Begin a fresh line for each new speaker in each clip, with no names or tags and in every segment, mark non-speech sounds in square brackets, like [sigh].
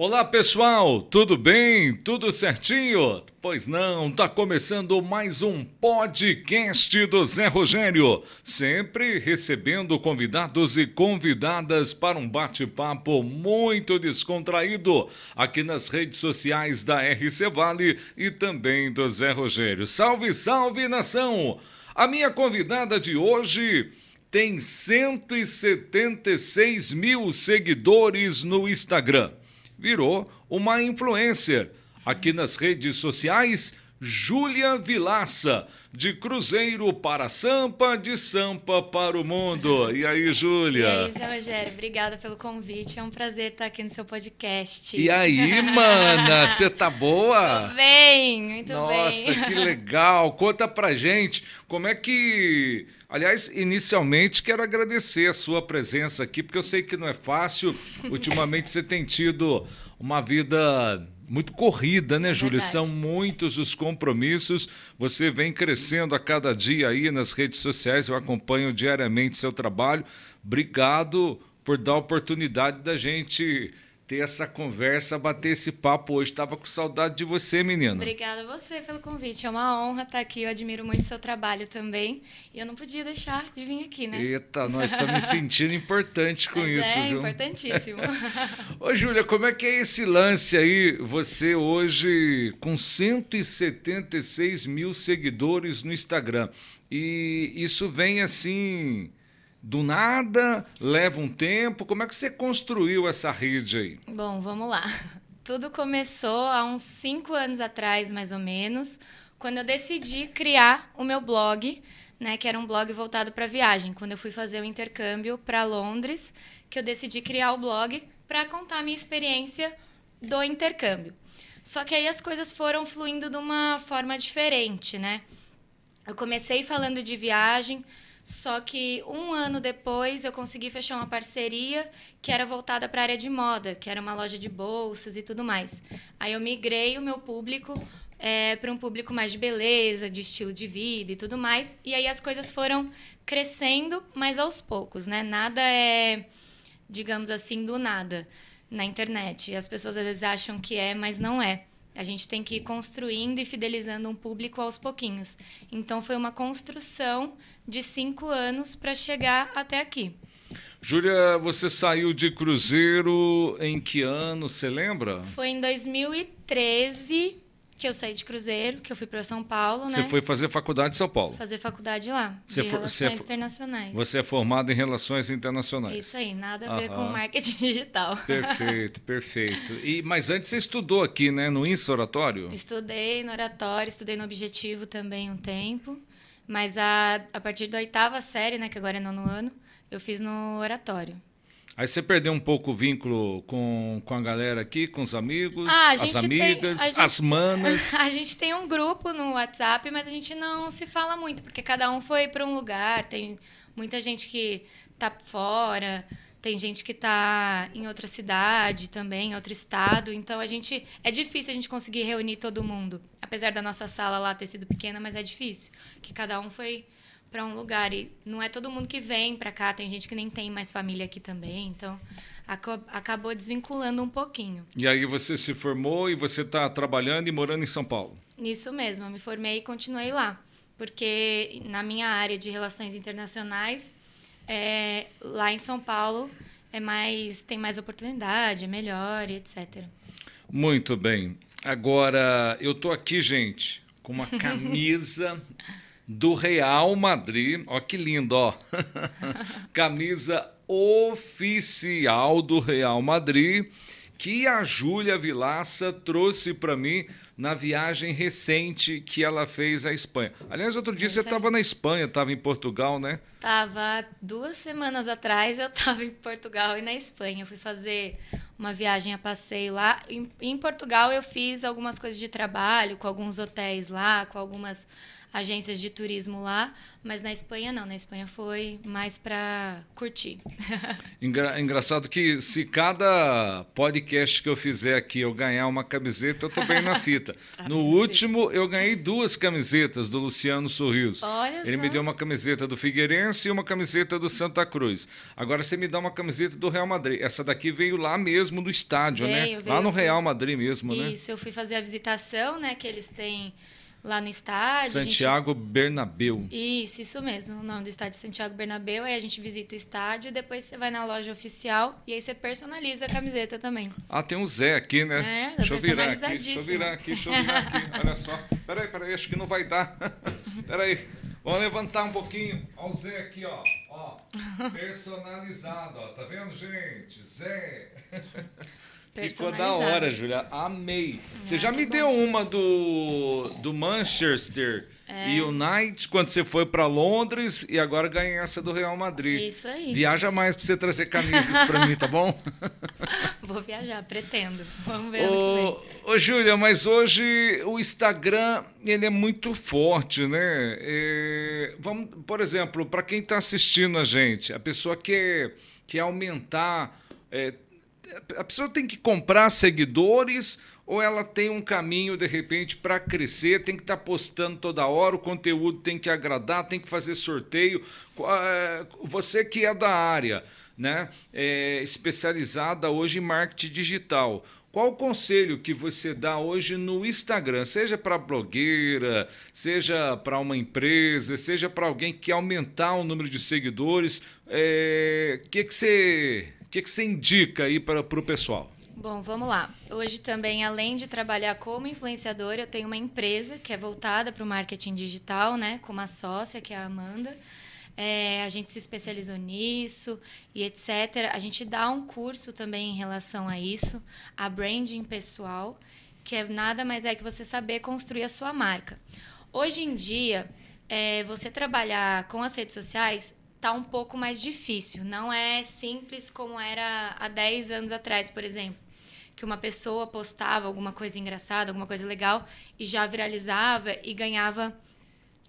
Olá pessoal, tudo bem? Tudo certinho? Pois não, tá começando mais um podcast do Zé Rogério, sempre recebendo convidados e convidadas para um bate-papo muito descontraído aqui nas redes sociais da RC Vale e também do Zé Rogério. Salve, salve nação! A minha convidada de hoje tem 176 mil seguidores no Instagram virou uma influencer. Aqui nas redes sociais, Júlia Vilaça, de Cruzeiro para Sampa, de Sampa para o mundo. E aí, Júlia? E
aí, Rogério, obrigada pelo convite. É um prazer estar aqui no seu podcast.
E aí, mana, você tá boa?
Tô bem, muito
Nossa,
bem.
Nossa, que legal. Conta pra gente como é que Aliás, inicialmente quero agradecer a sua presença aqui, porque eu sei que não é fácil. [laughs] Ultimamente você tem tido uma vida muito corrida, né, Júlia? São muitos os compromissos. Você vem crescendo a cada dia aí nas redes sociais. Eu acompanho diariamente seu trabalho. Obrigado por dar a oportunidade da gente ter essa conversa, bater esse papo hoje. Estava com saudade de você, menina.
Obrigada a você pelo convite. É uma honra estar aqui. Eu admiro muito o seu trabalho também. E eu não podia deixar de vir aqui, né?
Eita, [laughs] nós estamos me sentindo importante com Mas isso,
é,
viu?
importantíssimo. [laughs]
Ô, Júlia, como é que é esse lance aí? Você hoje com 176 mil seguidores no Instagram. E isso vem assim do nada, leva um tempo. Como é que você construiu essa rede aí?
Bom, vamos lá. [laughs] Tudo começou há uns cinco anos atrás, mais ou menos, quando eu decidi criar o meu blog, né, que era um blog voltado para viagem. Quando eu fui fazer o intercâmbio para Londres, que eu decidi criar o blog para contar a minha experiência do intercâmbio. Só que aí as coisas foram fluindo de uma forma diferente, né? Eu comecei falando de viagem, só que um ano depois eu consegui fechar uma parceria que era voltada para a área de moda, que era uma loja de bolsas e tudo mais. Aí eu migrei o meu público é, para um público mais de beleza, de estilo de vida e tudo mais. E aí as coisas foram crescendo, mas aos poucos, né? Nada é, digamos assim, do nada na internet. As pessoas às vezes acham que é, mas não é. A gente tem que ir construindo e fidelizando um público aos pouquinhos. Então, foi uma construção de cinco anos para chegar até aqui.
Júlia, você saiu de Cruzeiro em que ano, você lembra?
Foi em 2013 que eu saí de Cruzeiro, que eu fui para São Paulo,
você
né?
Você foi fazer faculdade em São Paulo?
Fazer faculdade lá, você de for, Relações é, Internacionais.
Você é formado em Relações Internacionais.
Isso aí, nada a ver com marketing [laughs] digital.
Perfeito, perfeito. E, mas antes você estudou aqui, né, no INSA Oratório?
Estudei no Oratório, estudei no Objetivo também um tempo. Mas a, a partir da oitava série, né, que agora é nono ano, eu fiz no oratório.
Aí você perdeu um pouco o vínculo com, com a galera aqui, com os amigos, ah, as amigas, tem, gente, as manas? [laughs]
A gente tem um grupo no WhatsApp, mas a gente não se fala muito, porque cada um foi para um lugar, tem muita gente que tá fora, tem gente que está em outra cidade também, em outro estado. Então a gente é difícil a gente conseguir reunir todo mundo. Apesar da nossa sala lá ter sido pequena, mas é difícil, que cada um foi para um lugar e não é todo mundo que vem para cá, tem gente que nem tem mais família aqui também, então acabou desvinculando um pouquinho.
E aí você se formou e você está trabalhando e morando em São Paulo?
Isso mesmo, eu me formei e continuei lá, porque na minha área de relações internacionais é, lá em São Paulo é mais tem mais oportunidade, é melhor, etc.
Muito bem. Agora eu tô aqui, gente, com uma [laughs] camisa do Real Madrid. Ó que lindo, ó. [laughs] camisa oficial do Real Madrid que a Júlia Vilaça trouxe para mim na viagem recente que ela fez à Espanha. Aliás, outro dia você estava na Espanha, estava em Portugal, né?
Tava duas semanas atrás eu [laughs] estava em Portugal e na Espanha. Eu fui fazer uma viagem a passeio lá. Em, em Portugal eu fiz algumas coisas de trabalho com alguns hotéis lá, com algumas agências de turismo lá, mas na Espanha não. Na Espanha foi mais para curtir. [laughs]
Engra engraçado que se cada podcast que eu fizer aqui eu ganhar uma camiseta, eu tô bem na fita. Ah, [laughs] no último, eu ganhei duas camisetas do Luciano Sorriso.
Olha
Ele
só.
me deu uma camiseta do Figueirense e uma camiseta do Santa Cruz. Agora você me dá uma camiseta do Real Madrid. Essa daqui veio lá mesmo do estádio, né?
veio,
né?
Veio,
lá no Real Madrid mesmo,
Isso,
né?
Isso, eu fui fazer a visitação, né, que eles têm lá no estádio.
Santiago
gente...
Bernabeu.
Isso, isso mesmo, o nome do estádio Santiago Bernabeu. Aí a gente visita o estádio, depois você vai na loja oficial e aí você personaliza a camiseta também.
Ah, tem um Zé aqui, né?
É, tá
deixa eu virar aqui, deixa eu virar aqui, deixa eu virar aqui. Olha só. Peraí, peraí, acho que não vai dar. [laughs] Peraí. Vamos levantar um pouquinho. Olha o Zé aqui, ó. ó. [laughs] Personalizado, ó. Tá vendo, gente? Zé. Ficou da hora, Julia. Amei. Ah, você já me bom. deu uma do, do Manchester é. United quando você foi para Londres e agora ganhei essa do Real Madrid.
Isso aí.
Viaja mais para você trazer camisas para mim, tá bom? [laughs]
Vou viajar, pretendo. Vamos ver ô,
ô, Júlia, mas hoje o Instagram ele é muito forte, né? É, vamos, por exemplo, para quem está assistindo a gente, a pessoa quer, quer aumentar. É, a pessoa tem que comprar seguidores ou ela tem um caminho de repente para crescer, tem que estar tá postando toda hora, o conteúdo tem que agradar, tem que fazer sorteio. É, você que é da área, né, é especializada hoje em marketing digital. Qual o conselho que você dá hoje no Instagram, seja para blogueira, seja para uma empresa, seja para alguém que quer aumentar o número de seguidores? O é, que, que você o que, que você indica aí para o pessoal?
Bom, vamos lá. Hoje também, além de trabalhar como influenciadora, eu tenho uma empresa que é voltada para o marketing digital, né? Com uma sócia, que é a Amanda. É, a gente se especializou nisso e etc. A gente dá um curso também em relação a isso, a branding pessoal, que é nada mais é que você saber construir a sua marca. Hoje em dia, é, você trabalhar com as redes sociais tá um pouco mais difícil. Não é simples como era há 10 anos atrás, por exemplo. Que uma pessoa postava alguma coisa engraçada, alguma coisa legal e já viralizava e ganhava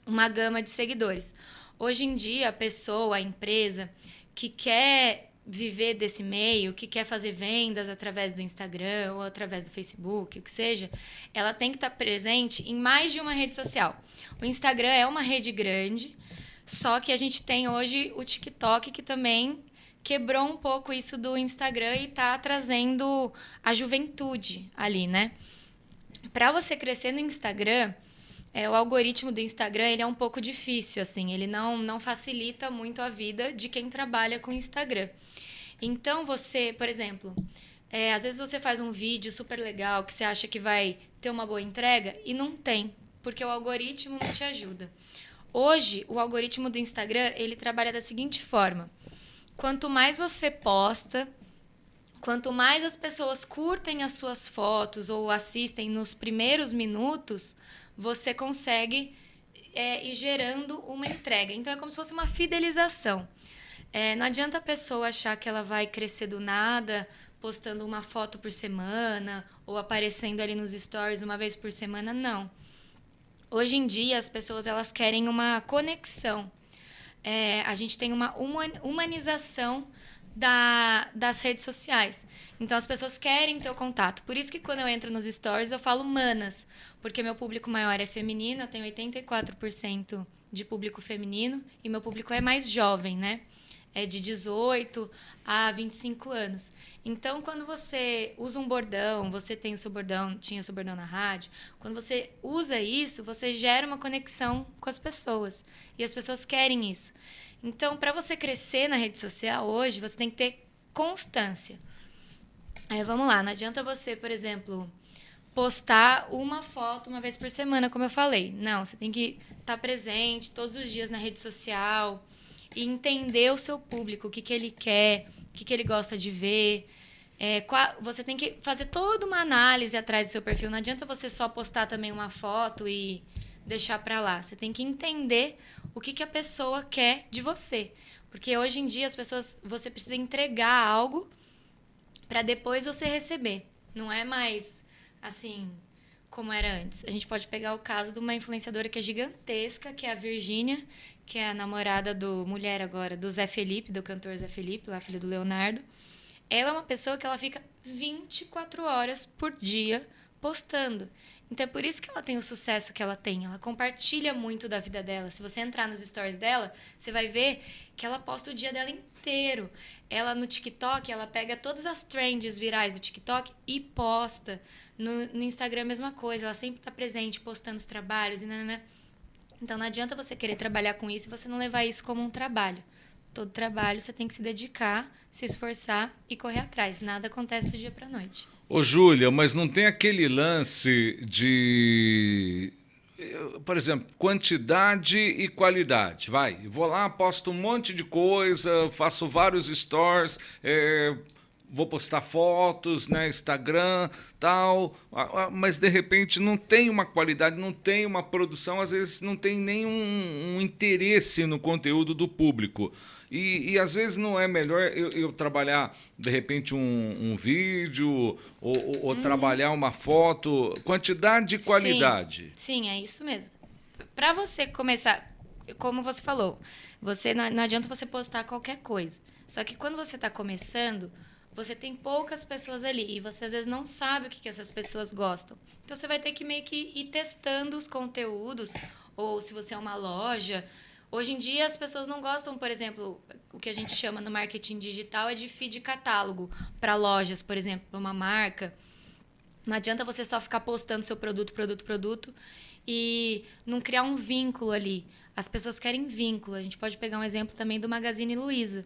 uma gama de seguidores. Hoje em dia, a pessoa, a empresa que quer viver desse meio, que quer fazer vendas através do Instagram ou através do Facebook, o que seja, ela tem que estar presente em mais de uma rede social. O Instagram é uma rede grande, só que a gente tem hoje o TikTok que também quebrou um pouco isso do Instagram e está trazendo a juventude ali, né? Para você crescer no Instagram, é, o algoritmo do Instagram ele é um pouco difícil, assim, ele não, não facilita muito a vida de quem trabalha com Instagram. Então você, por exemplo, é, às vezes você faz um vídeo super legal que você acha que vai ter uma boa entrega e não tem, porque o algoritmo não te ajuda. Hoje, o algoritmo do Instagram, ele trabalha da seguinte forma: quanto mais você posta, quanto mais as pessoas curtem as suas fotos ou assistem nos primeiros minutos, você consegue é, ir gerando uma entrega. Então é como se fosse uma fidelização. É, não adianta a pessoa achar que ela vai crescer do nada, postando uma foto por semana ou aparecendo ali nos stories uma vez por semana, não. Hoje em dia, as pessoas elas querem uma conexão. É, a gente tem uma humanização da, das redes sociais. Então, as pessoas querem ter o contato. Por isso que quando eu entro nos stories, eu falo manas. Porque meu público maior é feminino, eu tenho 84% de público feminino. E meu público é mais jovem, né? É de 18 a 25 anos. Então, quando você usa um bordão, você tem o seu bordão, tinha o seu bordão na rádio, quando você usa isso, você gera uma conexão com as pessoas. E as pessoas querem isso. Então, para você crescer na rede social hoje, você tem que ter constância. Aí, vamos lá, não adianta você, por exemplo, postar uma foto uma vez por semana, como eu falei. Não, você tem que estar tá presente todos os dias na rede social e entender o seu público, o que, que ele quer, o que, que ele gosta de ver. É, qual, você tem que fazer toda uma análise atrás do seu perfil. Não adianta você só postar também uma foto e deixar para lá. Você tem que entender o que, que a pessoa quer de você. Porque hoje em dia as pessoas, você precisa entregar algo para depois você receber. Não é mais assim, como era antes. A gente pode pegar o caso de uma influenciadora que é gigantesca, que é a Virgínia, que é a namorada do mulher agora, do Zé Felipe, do cantor Zé Felipe, lá filho do Leonardo. Ela é uma pessoa que ela fica 24 horas por dia postando. Então é por isso que ela tem o sucesso que ela tem. Ela compartilha muito da vida dela. Se você entrar nos stories dela, você vai ver que ela posta o dia dela inteiro. Ela no TikTok, ela pega todas as trends virais do TikTok e posta. No, no Instagram, a mesma coisa. Ela sempre está presente, postando os trabalhos. E. Então não adianta você querer trabalhar com isso e você não levar isso como um trabalho. Todo trabalho você tem que se dedicar, se esforçar e correr atrás. Nada acontece do dia para noite.
Ô, Júlia, mas não tem aquele lance de. Por exemplo, quantidade e qualidade. Vai, vou lá, posto um monte de coisa, faço vários stores, é, vou postar fotos, né, Instagram, tal, mas de repente não tem uma qualidade, não tem uma produção, às vezes não tem nenhum um interesse no conteúdo do público. E, e às vezes não é melhor eu, eu trabalhar, de repente, um, um vídeo ou, ou, ou hum. trabalhar uma foto. Quantidade e qualidade.
Sim, sim é isso mesmo. Para você começar, como você falou, você não, não adianta você postar qualquer coisa. Só que quando você está começando, você tem poucas pessoas ali e você às vezes não sabe o que, que essas pessoas gostam. Então você vai ter que meio que ir testando os conteúdos, ou se você é uma loja, Hoje em dia as pessoas não gostam, por exemplo, o que a gente chama no marketing digital é de feed catálogo para lojas, por exemplo, uma marca. Não adianta você só ficar postando seu produto, produto, produto e não criar um vínculo ali. As pessoas querem vínculo. A gente pode pegar um exemplo também do Magazine Luiza,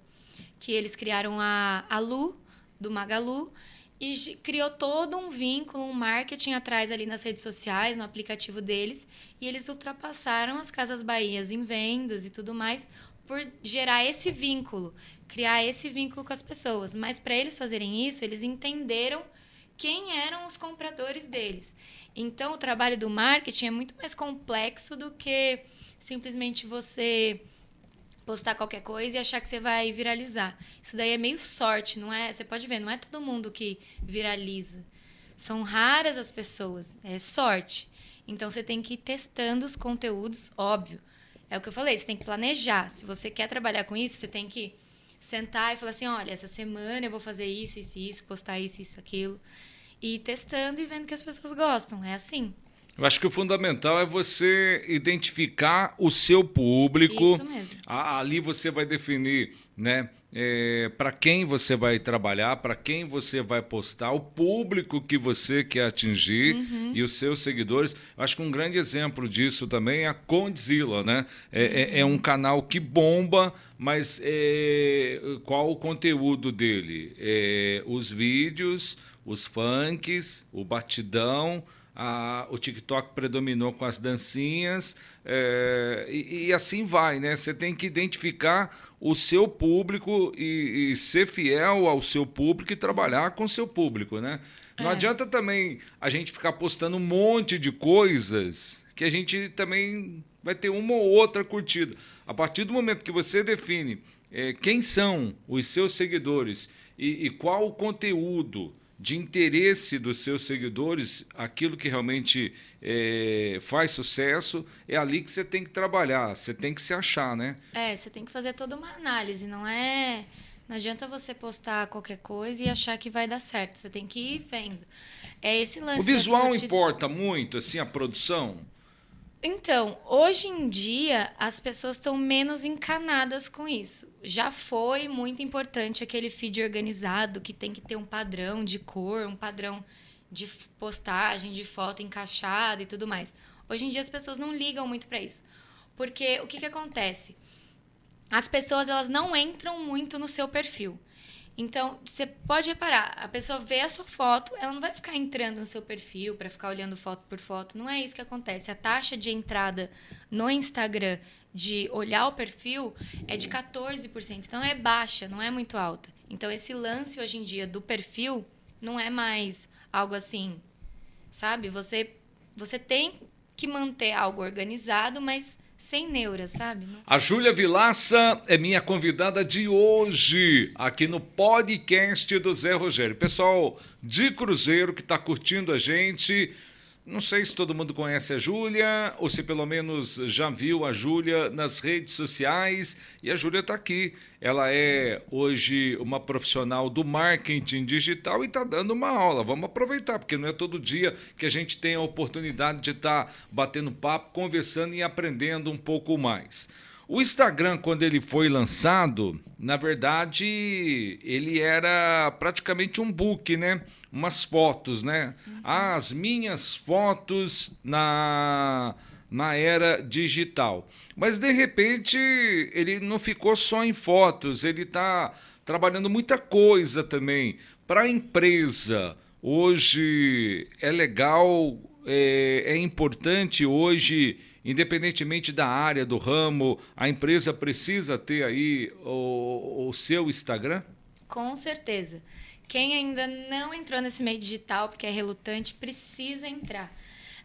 que eles criaram a, a Lu, do Magalu, e criou todo um vínculo, um marketing atrás ali nas redes sociais, no aplicativo deles, e eles ultrapassaram as Casas Bahias em vendas e tudo mais por gerar esse vínculo, criar esse vínculo com as pessoas. Mas para eles fazerem isso, eles entenderam quem eram os compradores deles. Então, o trabalho do marketing é muito mais complexo do que simplesmente você postar qualquer coisa e achar que você vai viralizar. Isso daí é meio sorte, não é? Você pode ver, não é todo mundo que viraliza. São raras as pessoas, é sorte. Então você tem que ir testando os conteúdos, óbvio. É o que eu falei, você tem que planejar. Se você quer trabalhar com isso, você tem que sentar e falar assim, olha, essa semana eu vou fazer isso, isso, isso, postar isso, isso, aquilo. E ir testando e vendo que as pessoas gostam. É assim.
Eu acho que o fundamental é você identificar o seu público.
Isso mesmo.
Ali você vai definir, né? É, para quem você vai trabalhar, para quem você vai postar, o público que você quer atingir uhum. e os seus seguidores. Eu acho que um grande exemplo disso também é a Condzilla, né? É, uhum. é, é um canal que bomba, mas é, qual o conteúdo dele? É, os vídeos, os funks, o batidão a, o TikTok predominou com as dancinhas é, e, e, assim vai, né? Você tem que identificar o seu público e, e, ser fiel ao seu público e trabalhar com o seu público, né? Não é. adianta também a gente ficar postando um monte de coisas que a gente também vai ter uma ou outra curtida. A partir do momento que você define é, quem são os seus seguidores e, e qual o conteúdo de interesse dos seus seguidores, aquilo que realmente é, faz sucesso, é ali que você tem que trabalhar, você tem que se achar, né?
É, você tem que fazer toda uma análise, não é. Não adianta você postar qualquer coisa e achar que vai dar certo. Você tem que ir vendo. É esse lance.
O visual importa muito, assim, a produção?
Então, hoje em dia, as pessoas estão menos encanadas com isso. Já foi muito importante aquele feed organizado que tem que ter um padrão de cor, um padrão de postagem, de foto encaixada e tudo mais. Hoje em dia, as pessoas não ligam muito para isso. Porque o que, que acontece? As pessoas elas não entram muito no seu perfil. Então, você pode reparar, a pessoa vê a sua foto, ela não vai ficar entrando no seu perfil para ficar olhando foto por foto. Não é isso que acontece. A taxa de entrada no Instagram de olhar o perfil é de 14%. Então, é baixa, não é muito alta. Então, esse lance hoje em dia do perfil não é mais algo assim, sabe? Você, você tem que manter algo organizado, mas sem neura, sabe?
A Júlia Vilaça é minha convidada de hoje aqui no podcast do Zé Rogério. Pessoal de Cruzeiro que está curtindo a gente, Não sei se todo mundo conhece a Júlia, ou se pelo menos já viu a Júlia nas redes sociais. E a Júlia está aqui. Ela é hoje uma profissional do marketing digital e está dando uma aula. Vamos aproveitar, porque não é todo dia que a gente tem a oportunidade de estar tá batendo papo, conversando e aprendendo um pouco mais. O Instagram, quando ele foi lançado, na verdade, ele era praticamente um book, né? Umas fotos, né? Uhum. As minhas fotos na, na era digital. Mas, de repente, ele não ficou só em fotos, ele está trabalhando muita coisa também. Para a empresa, hoje é legal, é, é importante hoje independentemente da área, do ramo, a empresa precisa ter aí o, o seu Instagram?
Com certeza. Quem ainda não entrou nesse meio digital, porque é relutante, precisa entrar.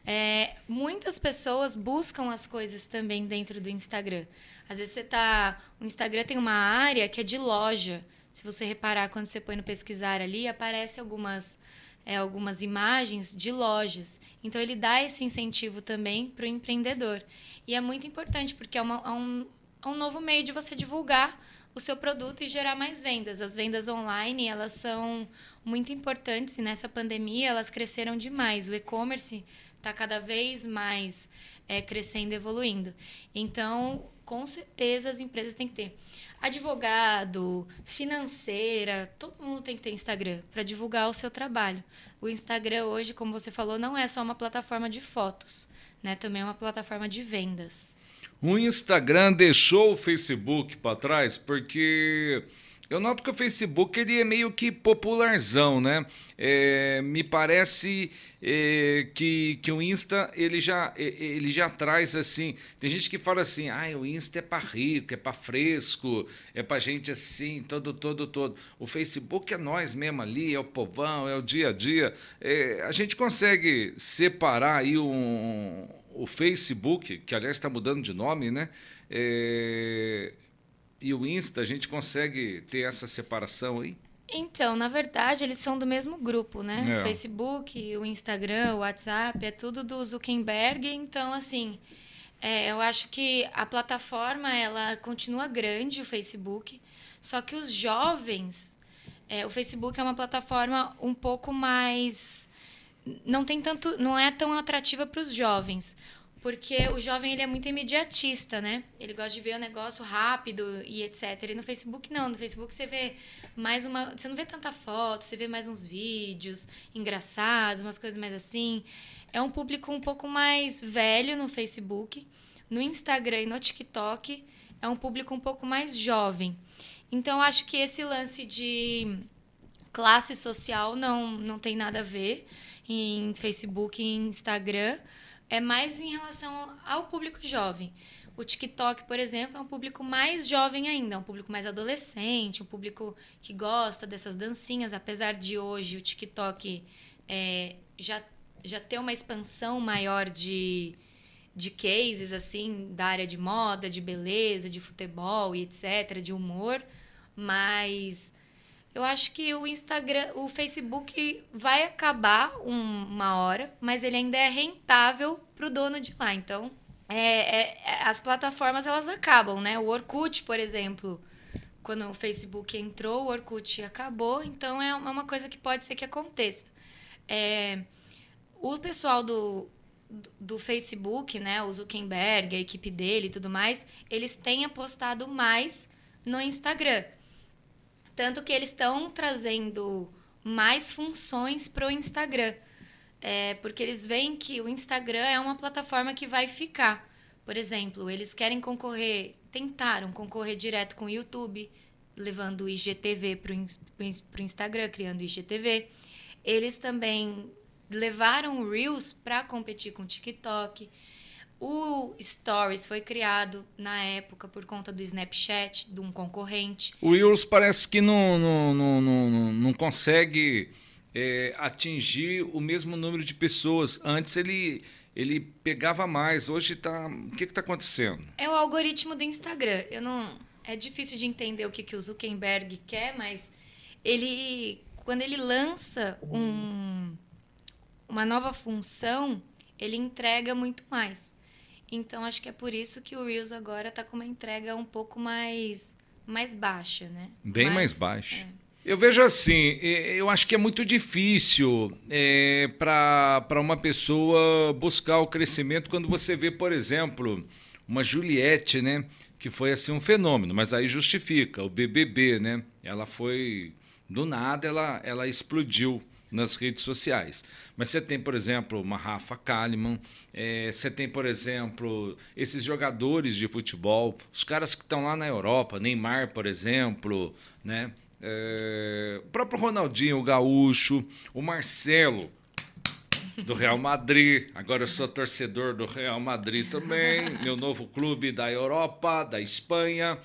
É, muitas pessoas buscam as coisas também dentro do Instagram. Às vezes você tá. O Instagram tem uma área que é de loja. Se você reparar, quando você põe no pesquisar ali, aparece algumas, é, algumas imagens de lojas. Então, ele dá esse incentivo também para o empreendedor. E é muito importante, porque é, uma, é, um, é um novo meio de você divulgar o seu produto e gerar mais vendas. As vendas online, elas são muito importantes e nessa pandemia elas cresceram demais. O e-commerce está cada vez mais é, crescendo evoluindo. Então, com certeza as empresas têm que ter advogado, financeira, todo mundo tem que ter Instagram para divulgar o seu trabalho. O Instagram hoje, como você falou, não é só uma plataforma de fotos, né? Também é uma plataforma de vendas.
O Instagram deixou o Facebook para trás porque eu noto que o Facebook ele é meio que popularzão, né? É, me parece é, que, que o Insta ele já, ele já traz assim. Tem gente que fala assim: ah, o Insta é para rico, é para fresco, é para gente assim, todo, todo, todo. O Facebook é nós mesmo ali, é o povão, é o dia a dia. É, a gente consegue separar aí um, o Facebook, que aliás está mudando de nome, né? É, e o Insta, a gente consegue ter essa separação aí?
Então, na verdade, eles são do mesmo grupo, né? É. O Facebook, o Instagram, o WhatsApp, é tudo do Zuckerberg. Então, assim, é, eu acho que a plataforma, ela continua grande, o Facebook. Só que os jovens... É, o Facebook é uma plataforma um pouco mais... Não tem tanto... Não é tão atrativa para os jovens porque o jovem ele é muito imediatista, né? Ele gosta de ver o negócio rápido e etc. E no Facebook não, no Facebook você vê mais uma, você não vê tanta foto, você vê mais uns vídeos engraçados, umas coisas mais assim. É um público um pouco mais velho no Facebook, no Instagram e no TikTok é um público um pouco mais jovem. Então acho que esse lance de classe social não não tem nada a ver em Facebook e Instagram é mais em relação ao público jovem. O TikTok, por exemplo, é um público mais jovem ainda, é um público mais adolescente, um público que gosta dessas dancinhas, apesar de hoje o TikTok é, já, já ter uma expansão maior de, de cases, assim, da área de moda, de beleza, de futebol e etc., de humor, mas eu acho que o Instagram, o Facebook vai acabar um, uma hora, mas ele ainda é rentável para o dono de lá. Então, é, é, é, as plataformas elas acabam, né? O Orkut, por exemplo, quando o Facebook entrou, o Orkut acabou. Então, é uma coisa que pode ser que aconteça. É, o pessoal do, do Facebook, né, o Zuckerberg, a equipe dele e tudo mais, eles têm apostado mais no Instagram. Tanto que eles estão trazendo mais funções para o Instagram. É, porque eles veem que o Instagram é uma plataforma que vai ficar. Por exemplo, eles querem concorrer, tentaram concorrer direto com o YouTube, levando o IGTV para o Instagram, criando o IGTV. Eles também levaram o Reels para competir com o TikTok. O Stories foi criado na época por conta do Snapchat, de um concorrente.
O Reels parece que não, não, não, não, não consegue é, atingir o mesmo número de pessoas. Antes ele, ele pegava mais, hoje está. O que está acontecendo?
É o algoritmo do Instagram. Eu não. É difícil de entender o que, que o Zuckerberg quer, mas ele. Quando ele lança um uma nova função, ele entrega muito mais. Então acho que é por isso que o Reels agora está com uma entrega um pouco mais mais baixa, né?
Bem mais, mais baixa. É. Eu vejo assim, eu acho que é muito difícil é, para uma pessoa buscar o crescimento quando você vê, por exemplo, uma Juliette, né? Que foi assim um fenômeno, mas aí justifica, o BBB, né? Ela foi, do nada, ela, ela explodiu nas redes sociais. Mas você tem, por exemplo, uma Rafa Kalimann, é, você tem, por exemplo, esses jogadores de futebol, os caras que estão lá na Europa, Neymar, por exemplo, né? É, o próprio Ronaldinho, o Gaúcho, o Marcelo, do Real Madrid. Agora eu sou torcedor do Real Madrid também, [laughs] meu novo clube da Europa, da Espanha.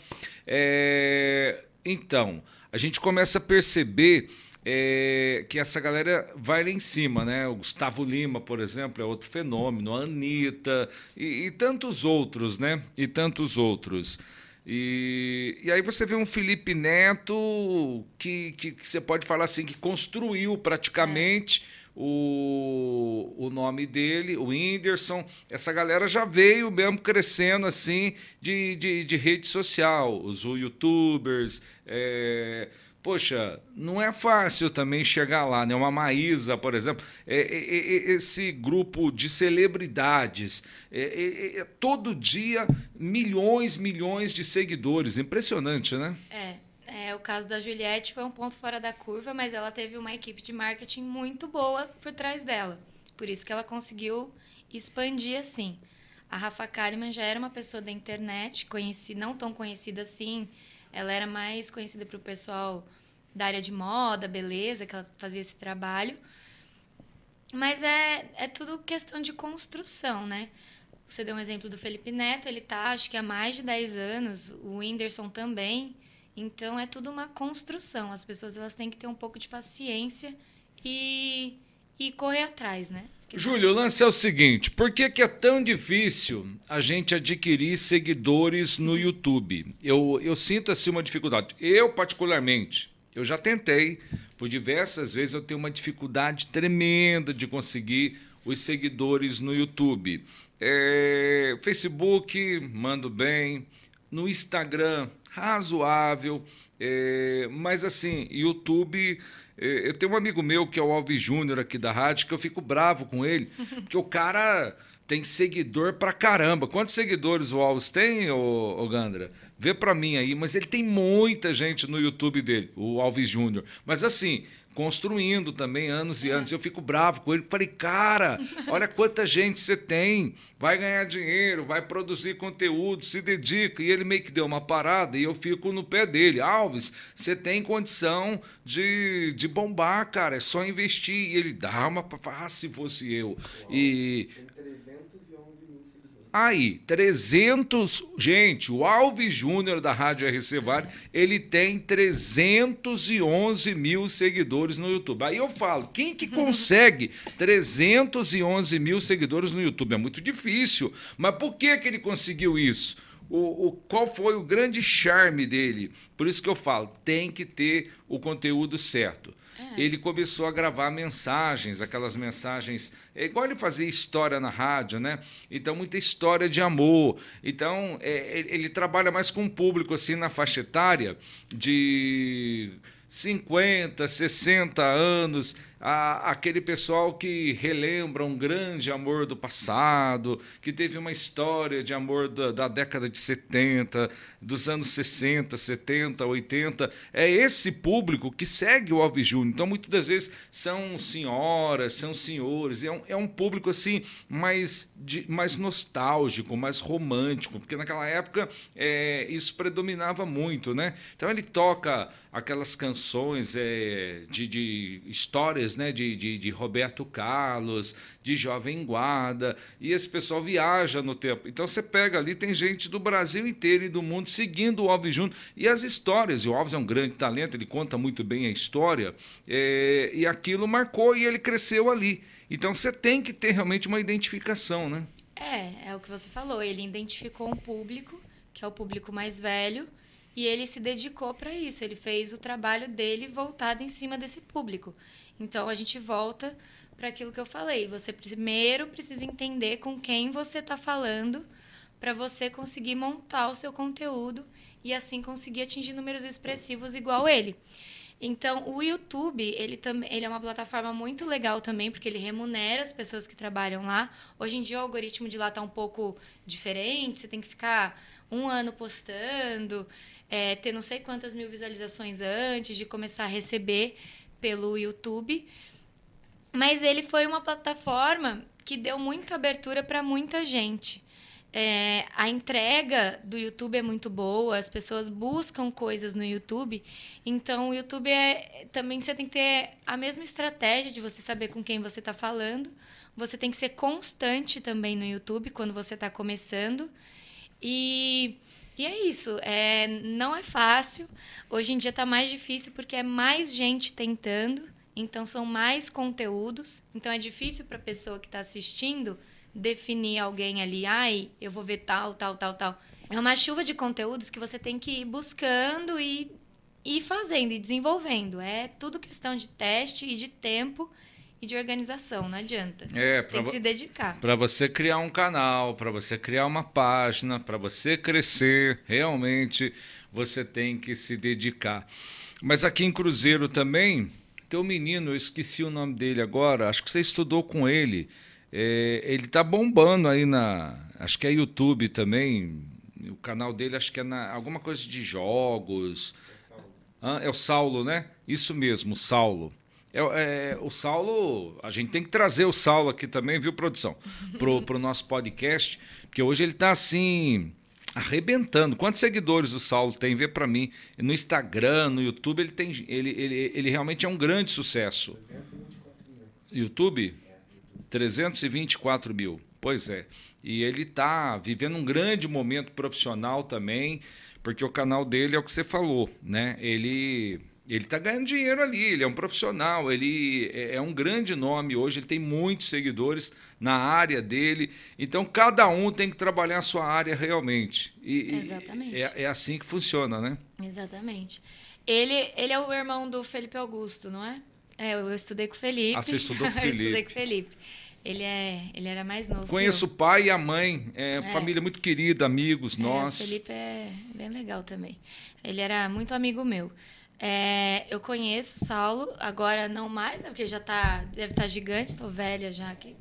É, então, a gente começa a perceber é, que essa galera vai lá em cima, né? O Gustavo Lima, por exemplo, é outro fenômeno, a Anitta e, e tantos outros, né? E tantos outros. E, e aí você vê um Felipe Neto que, que, que você pode falar assim, que construiu praticamente o, o nome dele, o Whindersson. Essa galera já veio mesmo crescendo assim de, de, de rede social, os youtubers. É, poxa, não é fácil também chegar lá, né? Uma Maísa, por exemplo, é, é, é, é esse grupo de celebridades, é, é, todo dia milhões, milhões de seguidores, impressionante, né?
É. É, o caso da Juliette foi um ponto fora da curva, mas ela teve uma equipe de marketing muito boa por trás dela. Por isso que ela conseguiu expandir assim. A Rafa Kalimann já era uma pessoa da internet, conheci, não tão conhecida assim, ela era mais conhecida para o pessoal da área de moda, beleza, que ela fazia esse trabalho. Mas é, é tudo questão de construção, né? Você deu um exemplo do Felipe Neto, ele tá, acho que há mais de 10 anos, o Whindersson também. Então é tudo uma construção. As pessoas elas têm que ter um pouco de paciência e, e correr atrás, né?
Júlio, o lance é o seguinte: por que, que é tão difícil a gente adquirir seguidores no YouTube? Eu, eu sinto assim uma dificuldade. Eu, particularmente, eu já tentei, por diversas vezes eu tenho uma dificuldade tremenda de conseguir os seguidores no YouTube. É, Facebook, mando bem. No Instagram, razoável. É, mas assim, YouTube eu tenho um amigo meu que é o Alves Júnior aqui da rádio, que eu fico bravo com ele, [laughs] porque o cara tem seguidor pra caramba. Quantos seguidores o Alves tem, ô, ô Gandra? Vê pra mim aí, mas ele tem muita gente no YouTube dele, o Alves Júnior. Mas assim, construindo também anos e anos. Eu fico bravo com ele. Falei, cara, olha [laughs] quanta gente você tem. Vai ganhar dinheiro, vai produzir conteúdo, se dedica. E ele meio que deu uma parada e eu fico no pé dele. Alves, você tem condição de, de bombar, cara. É só investir. E ele dá uma. Ah, se fosse eu. E. Aí, 300. Gente, o Alves Júnior da Rádio RC Vale, ele tem 311 mil seguidores no YouTube. Aí eu falo, quem que consegue 311 mil seguidores no YouTube? É muito difícil. Mas por que, que ele conseguiu isso? O, o, qual foi o grande charme dele? Por isso que eu falo, tem que ter o conteúdo certo. É. Ele começou a gravar mensagens, aquelas mensagens. É igual ele fazia história na rádio, né? Então, muita história de amor. Então, é, ele trabalha mais com o público, assim, na faixa etária de 50, 60 anos a, aquele pessoal que relembra um grande amor do passado, que teve uma história de amor da, da, década de 70, dos anos 60, 70, 80. É esse público que segue o Alves Júnior. Então, muitas das vezes, são senhoras, são senhores. É um, é um público assim mais, de, mais nostálgico, mais romântico, porque naquela época é, isso predominava muito. Né? Então, ele toca aquelas canções é, de, de histórias né, de, de, de, Roberto Carlos, de Jovem Guarda, e esse pessoal viaja no tempo. Então você pega ali, tem gente do Brasil inteiro e do mundo seguindo o Alves Júnior. E as histórias, e o Alves é um grande talento, ele conta muito bem a história, é, e aquilo marcou e ele cresceu ali. Então você tem que ter realmente uma identificação, né?
É, é o que você falou, ele identificou um público, que é o público mais velho, e ele se dedicou para isso. Ele fez o trabalho dele voltado em cima desse público. Então a gente volta para aquilo que eu falei. Você primeiro precisa entender com quem você está falando para você conseguir montar o seu conteúdo e assim conseguir atingir números expressivos igual ele. Então, o YouTube, ele, também, ele é uma plataforma muito legal também, porque ele remunera as pessoas que trabalham lá. Hoje em dia, o algoritmo de lá está um pouco diferente, você tem que ficar um ano postando, é, ter não sei quantas mil visualizações antes de começar a receber pelo YouTube. Mas ele foi uma plataforma que deu muita abertura para muita gente. É, a entrega do YouTube é muito boa, as pessoas buscam coisas no YouTube. Então, o YouTube é. Também você tem que ter a mesma estratégia de você saber com quem você está falando. Você tem que ser constante também no YouTube quando você está começando. E, e é isso. É, não é fácil. Hoje em dia está mais difícil porque é mais gente tentando. Então, são mais conteúdos. Então, é difícil para a pessoa que está assistindo definir alguém ali, ai, eu vou ver tal, tal, tal, tal. É uma chuva de conteúdos que você tem que ir buscando e ir fazendo e desenvolvendo. É tudo questão de teste e de tempo e de organização, não adianta.
É,
você tem que se dedicar.
Para você criar um canal, para você criar uma página, para você crescer, realmente você tem que se dedicar. Mas aqui em Cruzeiro também, tem um menino, eu esqueci o nome dele agora, acho que você estudou com ele. É, ele está bombando aí na. Acho que é YouTube também. O canal dele acho que é na, alguma coisa de jogos. Ah, é o Saulo, né? Isso mesmo, o Saulo. É, é, o Saulo, a gente tem que trazer o Saulo aqui também, viu, produção? Pro, pro nosso podcast, porque hoje ele está assim arrebentando. Quantos seguidores o Saulo tem? Vê para mim. No Instagram, no YouTube, ele tem, ele, ele, ele realmente é um grande sucesso. YouTube? 324 mil. Pois é. E ele está vivendo um grande momento profissional também, porque o canal dele é o que você falou, né? Ele ele está ganhando dinheiro ali, ele é um profissional, ele é, é um grande nome hoje, ele tem muitos seguidores na área dele. Então, cada um tem que trabalhar a sua área realmente.
E, Exatamente.
É, é assim que funciona, né?
Exatamente. Ele, ele é o irmão do Felipe Augusto, não é? É, eu estudei com o Felipe.
Ah, você estudou com o Felipe. [laughs]
eu estudei com o Felipe. Ele, é, ele era mais novo.
Conheço o pai e a mãe, é, é. família muito querida, amigos,
é,
nós.
O Felipe é bem legal também. Ele era muito amigo meu. É, eu conheço Saulo, agora não mais, né, porque já tá, deve estar tá gigante, estou velha já aqui.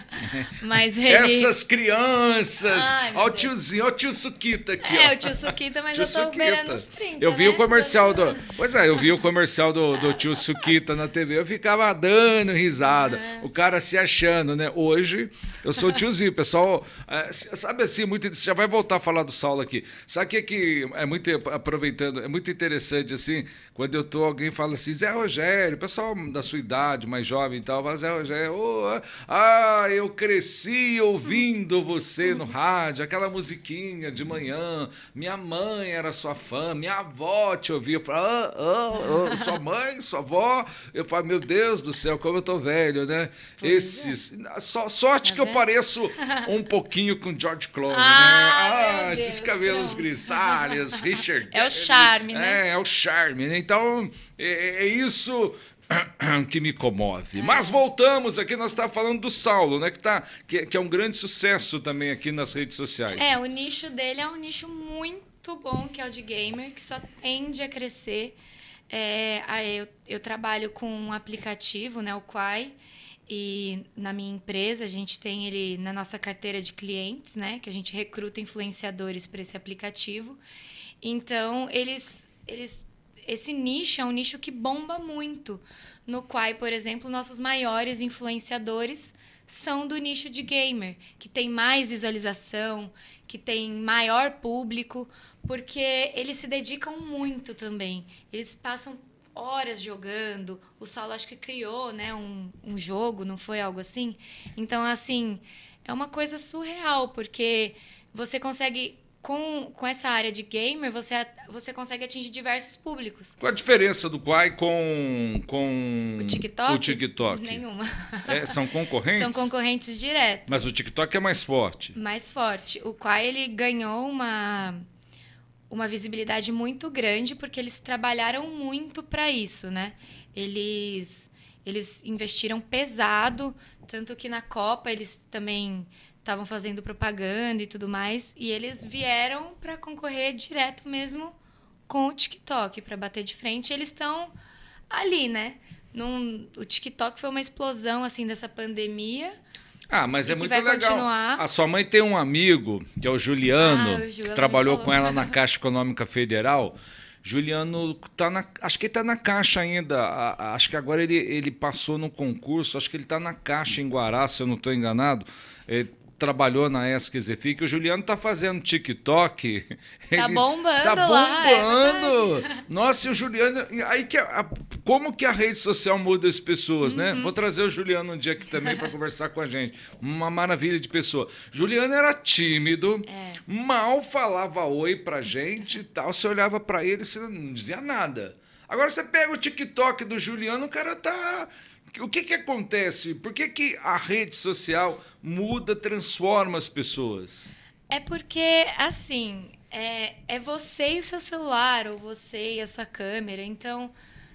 [laughs]
mas ele... Essas crianças! Olha o tiozinho, olha o tio Suquita aqui.
É,
ó.
o tio Suquita, mas tio eu tô Suquita. 30,
Eu vi
né?
o comercial do... Pois é, eu vi o comercial do, do tio Suquita na TV, eu ficava dando risada, é. o cara se achando, né? Hoje, eu sou tiozinho, pessoal, é, sabe assim, muito, você já vai voltar a falar do Saulo aqui. Sabe o que, que é muito, aproveitando, é muito interessante, assim, quando eu tô, alguém fala assim, Zé Rogério, pessoal da sua idade, mais jovem e tal, fala, Zé Rogério, oh, ah, eu cresci ouvindo você no rádio, aquela musiquinha de manhã, minha mãe era sua fã, minha avó te ouvia, eu falo, ah, ah, ah, sua mãe, sua avó, eu falo, meu Deus do céu, como eu tô velho, né? Pois é. Esses, é. só, sorte tá que eu pareço um pouquinho com George Clooney,
ah,
né? Ah, esses cabelos não. grisalhos, Richard.
É o charme, né?
É, é o charme. Né? Então, é, é, é isso [clears throat] que me comove. É. Mas voltamos aqui, nós estamos falando do Saulo, né? Que, tá, que, que, é um grande sucesso também aqui nas redes sociais.
É, o nicho dele é um nicho muito bom, que é o de gamer, que só tende a crescer. É, eu, eu trabalho com um aplicativo, né, o Quai, e na minha empresa a gente tem ele na nossa carteira de clientes, né, que a gente recruta influenciadores para esse aplicativo. Então, eles, eles esse nicho é um nicho que bomba muito, no qual, por exemplo, nossos maiores influenciadores são do nicho de gamer, que tem mais visualização, que tem maior público, porque eles se dedicam muito também. Eles passam horas jogando. O Saulo acho que criou, né, um, um jogo, não foi algo assim? Então, assim, é uma coisa surreal, porque você consegue com, com essa área de gamer, você, você consegue atingir diversos públicos.
Qual a diferença do Quai com, com
o TikTok?
O TikTok?
Nenhuma.
É, são concorrentes?
São concorrentes diretos.
Mas o TikTok é mais forte?
Mais forte. O Quai, ele ganhou uma, uma visibilidade muito grande porque eles trabalharam muito para isso, né? Eles Eles investiram pesado, tanto que na Copa eles também estavam fazendo propaganda e tudo mais, e eles vieram para concorrer direto mesmo com o TikTok para bater de frente. Eles estão ali, né? Num, o TikTok foi uma explosão assim dessa pandemia.
Ah, mas é muito legal. Continuar. A sua mãe tem um amigo, que é o Juliano, ah, o que trabalhou com ela na [laughs] Caixa Econômica Federal. Juliano tá na, acho que ele está na Caixa ainda. A, a, acho que agora ele, ele passou no concurso. Acho que ele está na Caixa em Guará, se eu não estou enganado. Ele trabalhou na ESC Zefic, o Juliano tá fazendo TikTok. [laughs]
Tá bombando
Tá bombando.
Lá, é
Nossa, e o Juliano... Aí que a, como que a rede social muda as pessoas, né? uhum. né? Vou trazer o Juliano um dia aqui também para conversar com a gente. Uma maravilha de pessoa. Juliano era tímido, é. mal falava oi pra gente e tal. Você olhava para ele e você não dizia nada. Agora você pega o TikTok do Juliano, o cara tá o que, que acontece? Por que, que a rede social muda, transforma as pessoas?
É porque, assim, é, é você e o seu celular, ou você e a sua câmera. Então,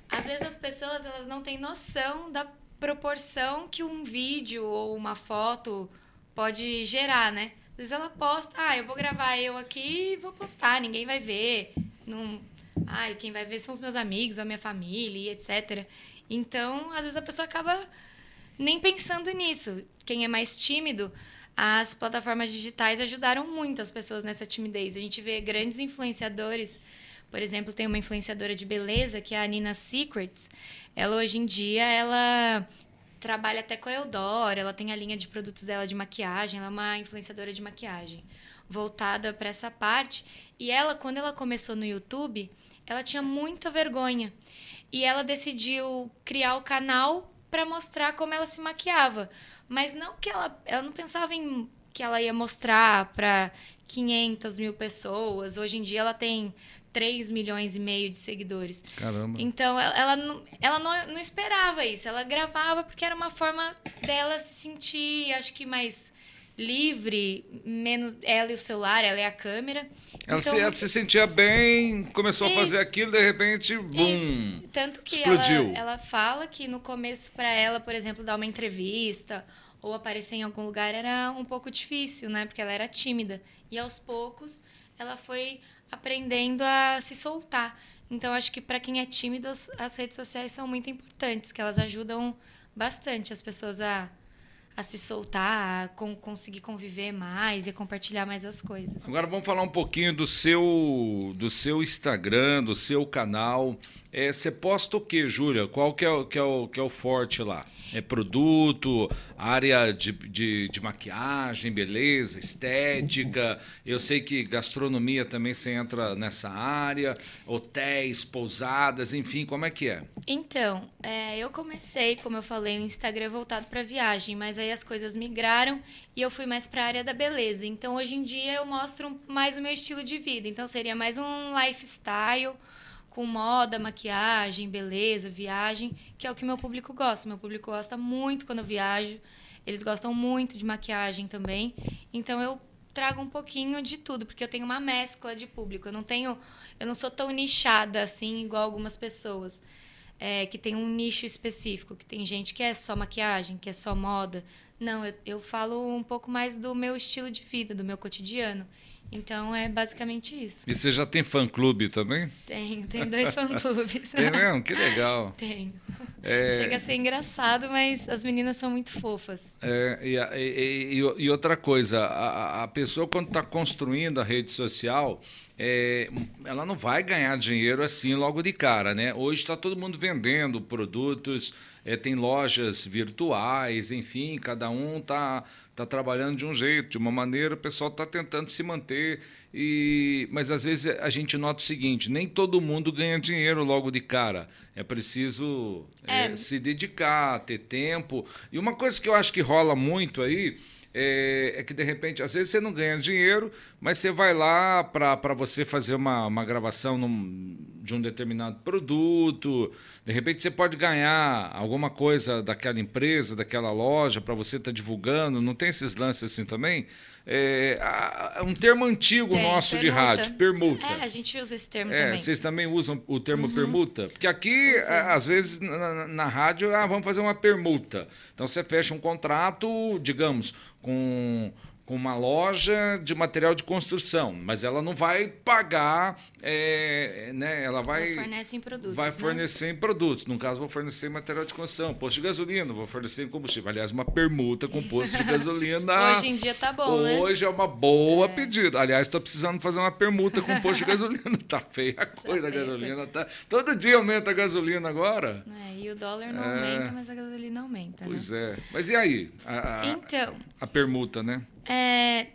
às vezes as pessoas elas não têm noção da proporção que um vídeo ou uma foto pode gerar, né? Às vezes ela posta, ah, eu vou gravar eu aqui e vou postar, ninguém vai ver. Não... Ai, quem vai ver são os meus amigos, a minha família, etc. Então, às vezes a pessoa acaba nem pensando nisso. Quem é mais tímido, as plataformas digitais ajudaram muito as pessoas nessa timidez. A gente vê grandes influenciadores, por exemplo, tem uma influenciadora de beleza que é a Nina Secrets. Ela hoje em dia ela trabalha até com a Eudora, ela tem a linha de produtos dela de maquiagem, ela é uma influenciadora de maquiagem voltada para essa parte. E ela, quando ela começou no YouTube, ela tinha muita vergonha. E ela decidiu criar o canal para mostrar como ela se maquiava. Mas não que ela. Ela não pensava em que ela ia mostrar para 500 mil pessoas. Hoje em dia ela tem 3 milhões e meio de seguidores.
Caramba.
Então ela, ela, não, ela não, não esperava isso. Ela gravava porque era uma forma dela se sentir, acho que mais livre, menos ela e o celular, ela e a câmera.
Ela, então, se, ela se sentia bem, começou isso, a fazer aquilo, de repente, bum!
Tanto que explodiu. Ela, ela fala que no começo, para ela, por exemplo, dar uma entrevista ou aparecer em algum lugar era um pouco difícil, né? Porque ela era tímida. E aos poucos, ela foi aprendendo a se soltar. Então, acho que para quem é tímido, as redes sociais são muito importantes, que elas ajudam bastante as pessoas a a se soltar, a com, conseguir conviver mais e compartilhar mais as coisas.
Agora vamos falar um pouquinho do seu do seu Instagram, do seu canal. É, você posta o que, Júlia? Qual que é, que, é o, que é o forte lá? É produto, área de, de, de, maquiagem, beleza, estética. Eu sei que gastronomia também você entra nessa área, hotéis, pousadas, enfim, como é que é?
Então, é, eu comecei, como eu falei, o Instagram voltado para viagem, mas aí as coisas migraram e eu fui mais para a área da beleza. Então, hoje em dia eu mostro mais o meu estilo de vida. Então, seria mais um lifestyle com moda, maquiagem, beleza, viagem, que é o que meu público gosta. Meu público gosta muito quando eu viajo. Eles gostam muito de maquiagem também. Então eu trago um pouquinho de tudo, porque eu tenho uma mescla de público. Eu não tenho, eu não sou tão nichada assim igual algumas pessoas. É, que tem um nicho específico, que tem gente que é só maquiagem, que é só moda. Não, eu, eu falo um pouco mais do meu estilo de vida, do meu cotidiano. Então é basicamente isso.
E você já tem fã-clube também?
Tenho, tenho dois fã-clubes. [laughs]
tem mesmo? Que legal. [laughs]
Tenho. É... Chega a ser engraçado, mas as meninas são muito fofas.
É, e, e, e, e outra coisa, a, a pessoa quando está construindo a rede social, é, ela não vai ganhar dinheiro assim logo de cara, né? Hoje está todo mundo vendendo produtos, é, tem lojas virtuais, enfim, cada um está tá trabalhando de um jeito, de uma maneira, o pessoal está tentando se manter. E, mas às vezes a gente nota o seguinte: nem todo mundo ganha dinheiro logo de cara. É preciso é. É, se dedicar, ter tempo. E uma coisa que eu acho que rola muito aí é, é, que de repente, às vezes você não ganha dinheiro, mas você vai lá para você fazer uma, uma gravação num, de um determinado produto. De repente você pode ganhar alguma coisa daquela empresa, daquela loja, para você estar tá divulgando. Não tem esses lances assim também? É, um termo antigo tem, nosso permuta. de rádio, permuta.
É, a gente usa esse termo
é,
também.
Vocês também usam o termo uhum. permuta? Porque aqui, às vezes, na, na rádio, ah, vamos fazer uma permuta. Então você fecha um contrato, digamos, com com uma loja de material de construção, mas ela não vai pagar, é, né? Ela vai
fornece em produtos,
vai
né?
fornecer em produtos. No caso, vou fornecer material de construção, posto de gasolina, vou fornecer em combustível. Aliás, uma permuta com posto de [laughs] gasolina.
Hoje em dia tá bom,
né? Hoje é uma boa é. pedida. Aliás, estou precisando fazer uma permuta com posto de [laughs] gasolina. tá feia a tá coisa tá da gasolina, tá. Todo dia aumenta a gasolina agora.
É, e o dólar não é... aumenta, mas a gasolina aumenta.
Pois
né?
é. Mas e aí? A, a,
então.
A permuta, né?
É,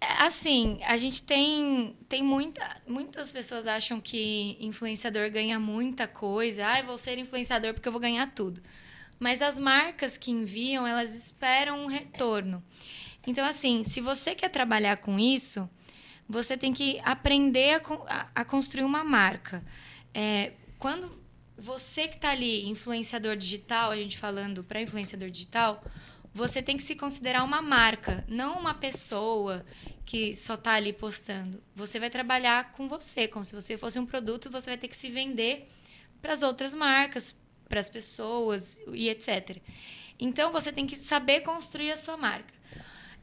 assim, a gente tem, tem muita, muitas pessoas acham que influenciador ganha muita coisa. Ah, vou ser influenciador porque eu vou ganhar tudo. Mas as marcas que enviam, elas esperam um retorno. Então, assim, se você quer trabalhar com isso, você tem que aprender a, a, a construir uma marca. É, quando você que está ali, influenciador digital, a gente falando para influenciador digital, você tem que se considerar uma marca, não uma pessoa que só está ali postando. Você vai trabalhar com você, como se você fosse um produto, você vai ter que se vender para as outras marcas, para as pessoas e etc. Então você tem que saber construir a sua marca.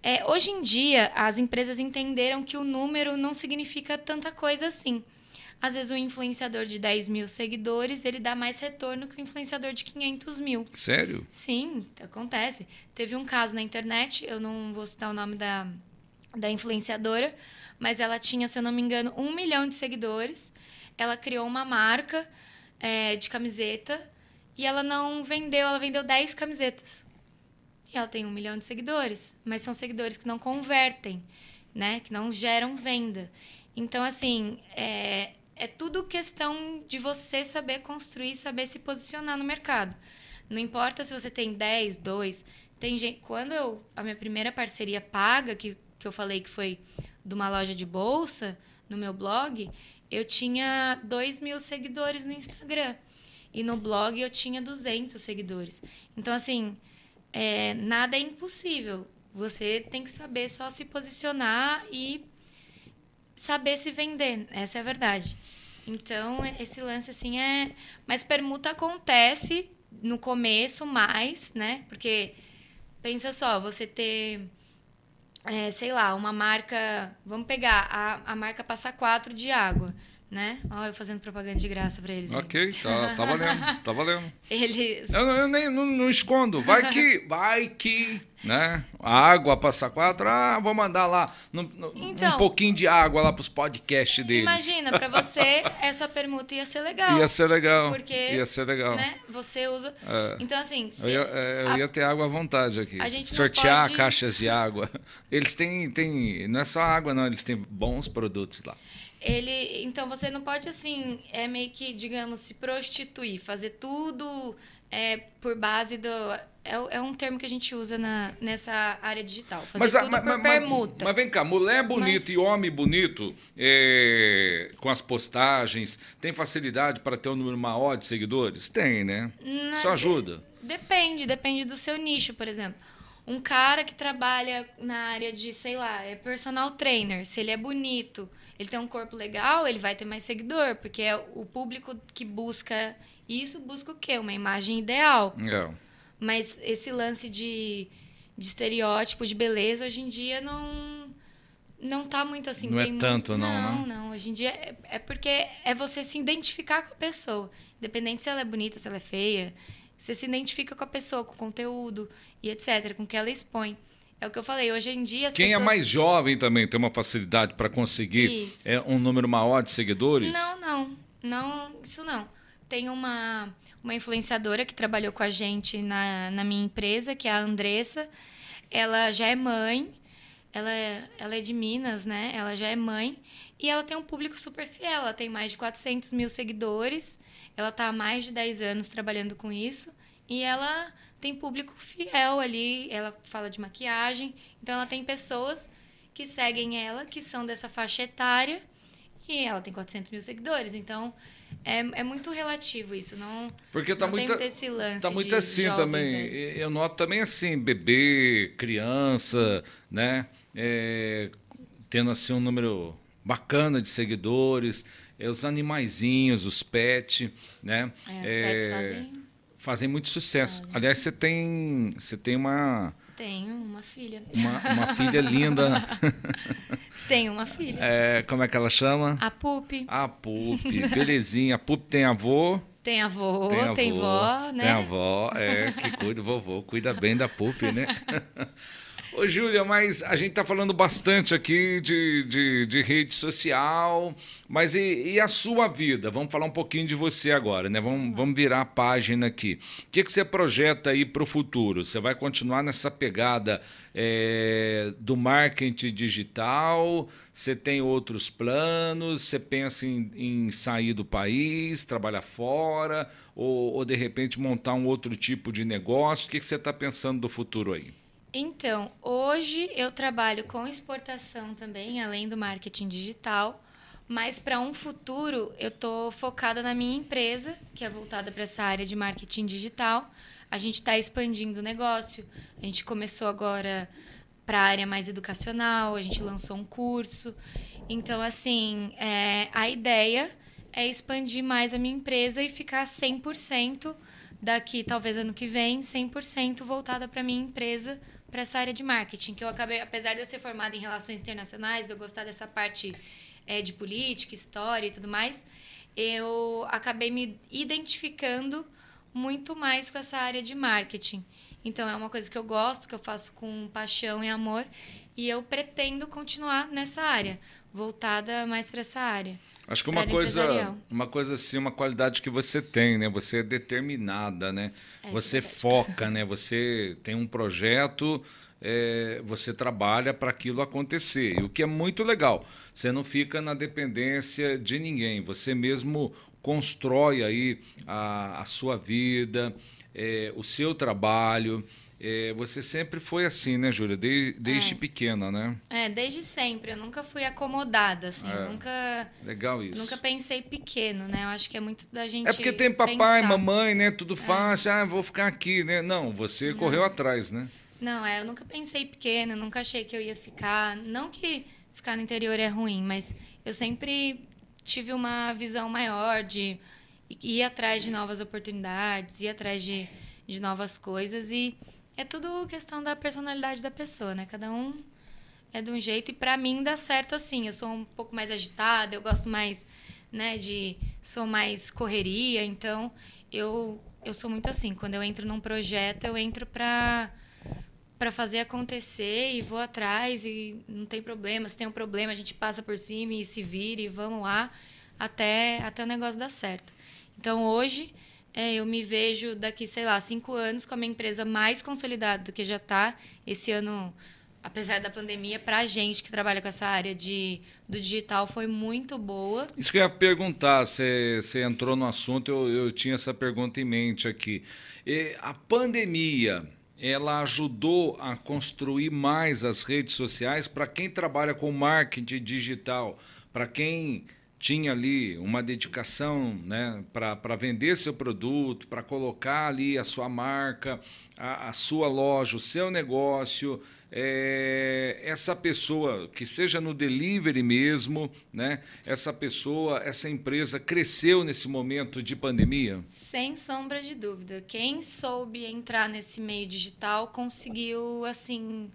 É, hoje em dia, as empresas entenderam que o número não significa tanta coisa assim. Às vezes, um influenciador de 10 mil seguidores, ele dá mais retorno que um influenciador de 500 mil.
Sério?
Sim, acontece. Teve um caso na internet, eu não vou citar o nome da, da influenciadora, mas ela tinha, se eu não me engano, um milhão de seguidores. Ela criou uma marca é, de camiseta e ela não vendeu, ela vendeu 10 camisetas. E ela tem um milhão de seguidores, mas são seguidores que não convertem, né? Que não geram venda. Então, assim, é, é tudo questão de você saber construir, saber se posicionar no mercado. Não importa se você tem 10, 2. Tem gente. Quando eu. A minha primeira parceria paga, que, que eu falei que foi de uma loja de bolsa, no meu blog, eu tinha 2 mil seguidores no Instagram. E no blog eu tinha 200 seguidores. Então, assim, é, nada é impossível. Você tem que saber só se posicionar e saber se vender. Essa é a verdade. Então, esse lance assim é. Mas permuta acontece no começo mais, né? Porque pensa só, você ter. É, sei lá, uma marca. Vamos pegar a, a marca Passa 4 de água né? Olha, eu fazendo propaganda de graça para eles.
Ok, tá, tá [laughs] valendo, tá valendo.
Eles...
Eu, eu nem não, não, escondo, vai que, vai que, né? água passa quatro, ah, vou mandar lá no, no, então, um pouquinho de água lá pros podcasts deles.
Imagina, para você [laughs] essa permuta ia ser legal.
Ia ser legal,
porque,
ia ser legal.
Né, você usa... É. Então, assim...
eu, ia, é, eu a... ia, ter água à vontade aqui. A gente Sortear pode... caixas de água. [laughs] Eles têm, têm, não é só água não, eles têm bons produtos lá
ele então você não pode assim é meio que digamos se prostituir fazer tudo é, por base do é, é um termo que a gente usa na, nessa área digital fazer mas, tudo mas, por mas, permuta
mas, vem cá mulher bonita mas... e homem bonito é, com as postagens tem facilidade para ter um número maior de seguidores tem né na, isso ajuda
depende depende do seu nicho por exemplo um cara que trabalha na área de sei lá é personal trainer se ele é bonito ele tem um corpo legal, ele vai ter mais seguidor, porque é o público que busca isso busca o quê? Uma imagem ideal.
É.
Mas esse lance de, de estereótipo de beleza hoje em dia não não tá muito assim.
Não é tanto,
muito...
não,
não.
Né?
Não, Hoje em dia é, é porque é você se identificar com a pessoa. Independente se ela é bonita, se ela é feia. Você se identifica com a pessoa, com o conteúdo e etc., com o que ela expõe. É o que eu falei, hoje em dia
Quem é
pessoas...
é mais jovem também tem uma facilidade para conseguir é, um número maior de seguidores?
Não, não. Não, isso não. Tem uma, uma influenciadora que trabalhou com a gente na, na minha empresa, que é a Andressa. Ela já é mãe, ela é, ela é de Minas, né? Ela já é mãe e ela tem um público super fiel. Ela tem mais de 400 mil seguidores. Ela está há mais de 10 anos trabalhando com isso. E ela tem público fiel ali. Ela fala de maquiagem, então ela tem pessoas que seguem ela, que são dessa faixa etária, e ela tem 400 mil seguidores. Então, é, é muito relativo isso, não.
Porque tá
não
muito,
tem esse lance.
tá muito assim também.
né?
Eu noto também assim, bebê, criança, né? É, tendo assim um número bacana de seguidores, é, os animaizinhos, os pets, né?
É, os pets
É,
fazem.
fazem muito sucesso. Aliás, você tem, você tem uma,
Tenho uma filha.
uma, uma filha linda. [laughs]
Tenho uma filha.
É, como é que ela chama?
A Pupi.
A Pupi, belezinha. A Pupi tem avô.
Tem avô,
Tem
tem,
avô,
vó, né?
Tem avó, é, que cuida, vovô, cuida bem da Pupi, né? [laughs] Ô, Júlia, mas a gente tá falando bastante aqui de, de, de rede social, mas e, e a sua vida? Vamos falar um pouquinho de você agora, né? Vamos, vamos virar a página aqui. O que, que você projeta aí para o futuro? Você vai continuar nessa pegada é, do marketing digital? Você tem outros planos? Você pensa em, em sair do país, trabalhar fora? Ou, ou, de repente montar um outro tipo de negócio? O que, que você está pensando do futuro aí?
Então, hoje eu trabalho com exportação também, além do marketing digital. Mas para um futuro, eu estou focada na minha empresa, que é voltada para essa área de marketing digital. A gente está expandindo o negócio. A gente começou agora para a área mais educacional, a gente lançou um curso. Então, assim, é, a ideia é expandir mais a minha empresa e ficar 100% daqui, talvez ano que vem, 100% voltada para minha empresa, para essa área de marketing, que eu acabei, apesar de eu ser formada em relações internacionais, de eu gostar dessa parte é, de política, história e tudo mais, eu acabei me identificando muito mais com essa área de marketing. Então é uma coisa que eu gosto, que eu faço com paixão e amor, e eu pretendo continuar nessa área, voltada mais para essa área.
Acho que uma coisa, uma coisa assim, uma qualidade que você tem, né? Você é determinada, né?
É,
você
isso é
foca, né? Você tem um projeto, é, você trabalha para aquilo acontecer. E o que é muito legal, você não fica na dependência de ninguém. Você mesmo constrói aí a, a sua vida, é, o seu trabalho. É, você sempre foi assim, né, Júlia? De- desde
É.
pequena, né?
É, desde sempre, eu nunca fui acomodada, assim,
É.
nunca,
Legal isso.
nunca pensei pequeno, né? Eu acho que é muito da gente
É porque tem papai,
pensar.
mamãe, né? Tudo fácil. Ah, vou ficar aqui, né? Não, você correu atrás, né?
Não, é, eu nunca pensei pequeno, nunca achei que eu ia ficar. Não que ficar no interior é ruim, mas eu sempre tive uma visão maior de ir atrás de novas oportunidades, ir atrás de, de novas coisas. E é tudo questão da personalidade da pessoa, né? Cada um é de um jeito. E pra mim dá certo assim. Eu sou um pouco mais agitada, eu gosto mais, né, de. Sou mais correria, então eu, eu sou muito assim. Quando eu entro num projeto, eu entro pra para fazer acontecer e vou atrás e não tem problema. Se tem um problema, a gente passa por cima e se vira e vamos lá até, até o negócio dar certo. Então hoje é, eu me vejo daqui, sei lá, cinco anos com a minha empresa mais consolidada do que já está. Esse ano, apesar da pandemia, para a gente que trabalha com essa área de, do digital foi muito boa.
Isso que eu ia perguntar, você, você entrou no assunto, eu, eu tinha essa pergunta em mente aqui. E a pandemia, ela ajudou a construir mais as redes sociais para quem trabalha com marketing digital, para quem tinha ali uma dedicação né, para vender seu produto, para colocar ali a sua marca, a, a sua loja, o seu negócio, é, essa pessoa, que seja no delivery mesmo, né, essa pessoa, essa empresa cresceu nesse momento de pandemia?
Sem sombra de dúvida. Quem soube entrar nesse meio digital conseguiu, assim,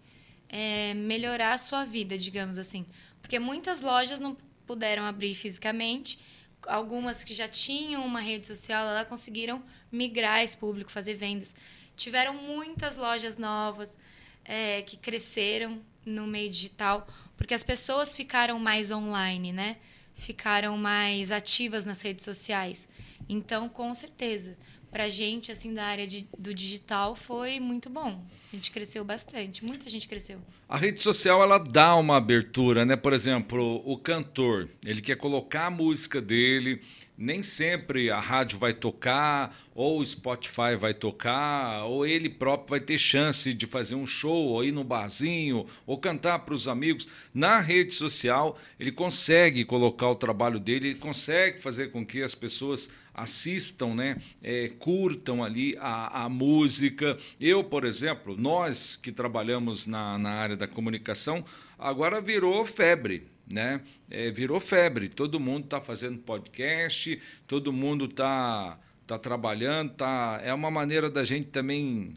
é, melhorar a sua vida, digamos assim. Porque muitas lojas não puderam abrir fisicamente. Algumas que já tinham uma rede social, elas conseguiram migrar esse público, fazer vendas. Tiveram muitas lojas novas é, que cresceram no meio digital, porque as pessoas ficaram mais online, né? Ficaram mais ativas nas redes sociais. Então, com certeza, pra gente, assim, da área de, do digital, foi muito bom. A gente cresceu bastante, muita gente cresceu.
A rede social ela dá uma abertura, né? Por exemplo, o cantor, ele quer colocar a música dele nem sempre a rádio vai tocar, ou o Spotify vai tocar, ou ele próprio vai ter chance de fazer um show, ou ir no barzinho, ou cantar para os amigos. Na rede social, ele consegue colocar o trabalho dele, ele consegue fazer com que as pessoas assistam, né, é, curtam ali a, a música. Eu, por exemplo, nós que trabalhamos na, na área da comunicação, agora virou febre né? É, virou febre. Todo mundo está fazendo podcast, todo mundo está tá trabalhando, tá. É uma maneira da gente também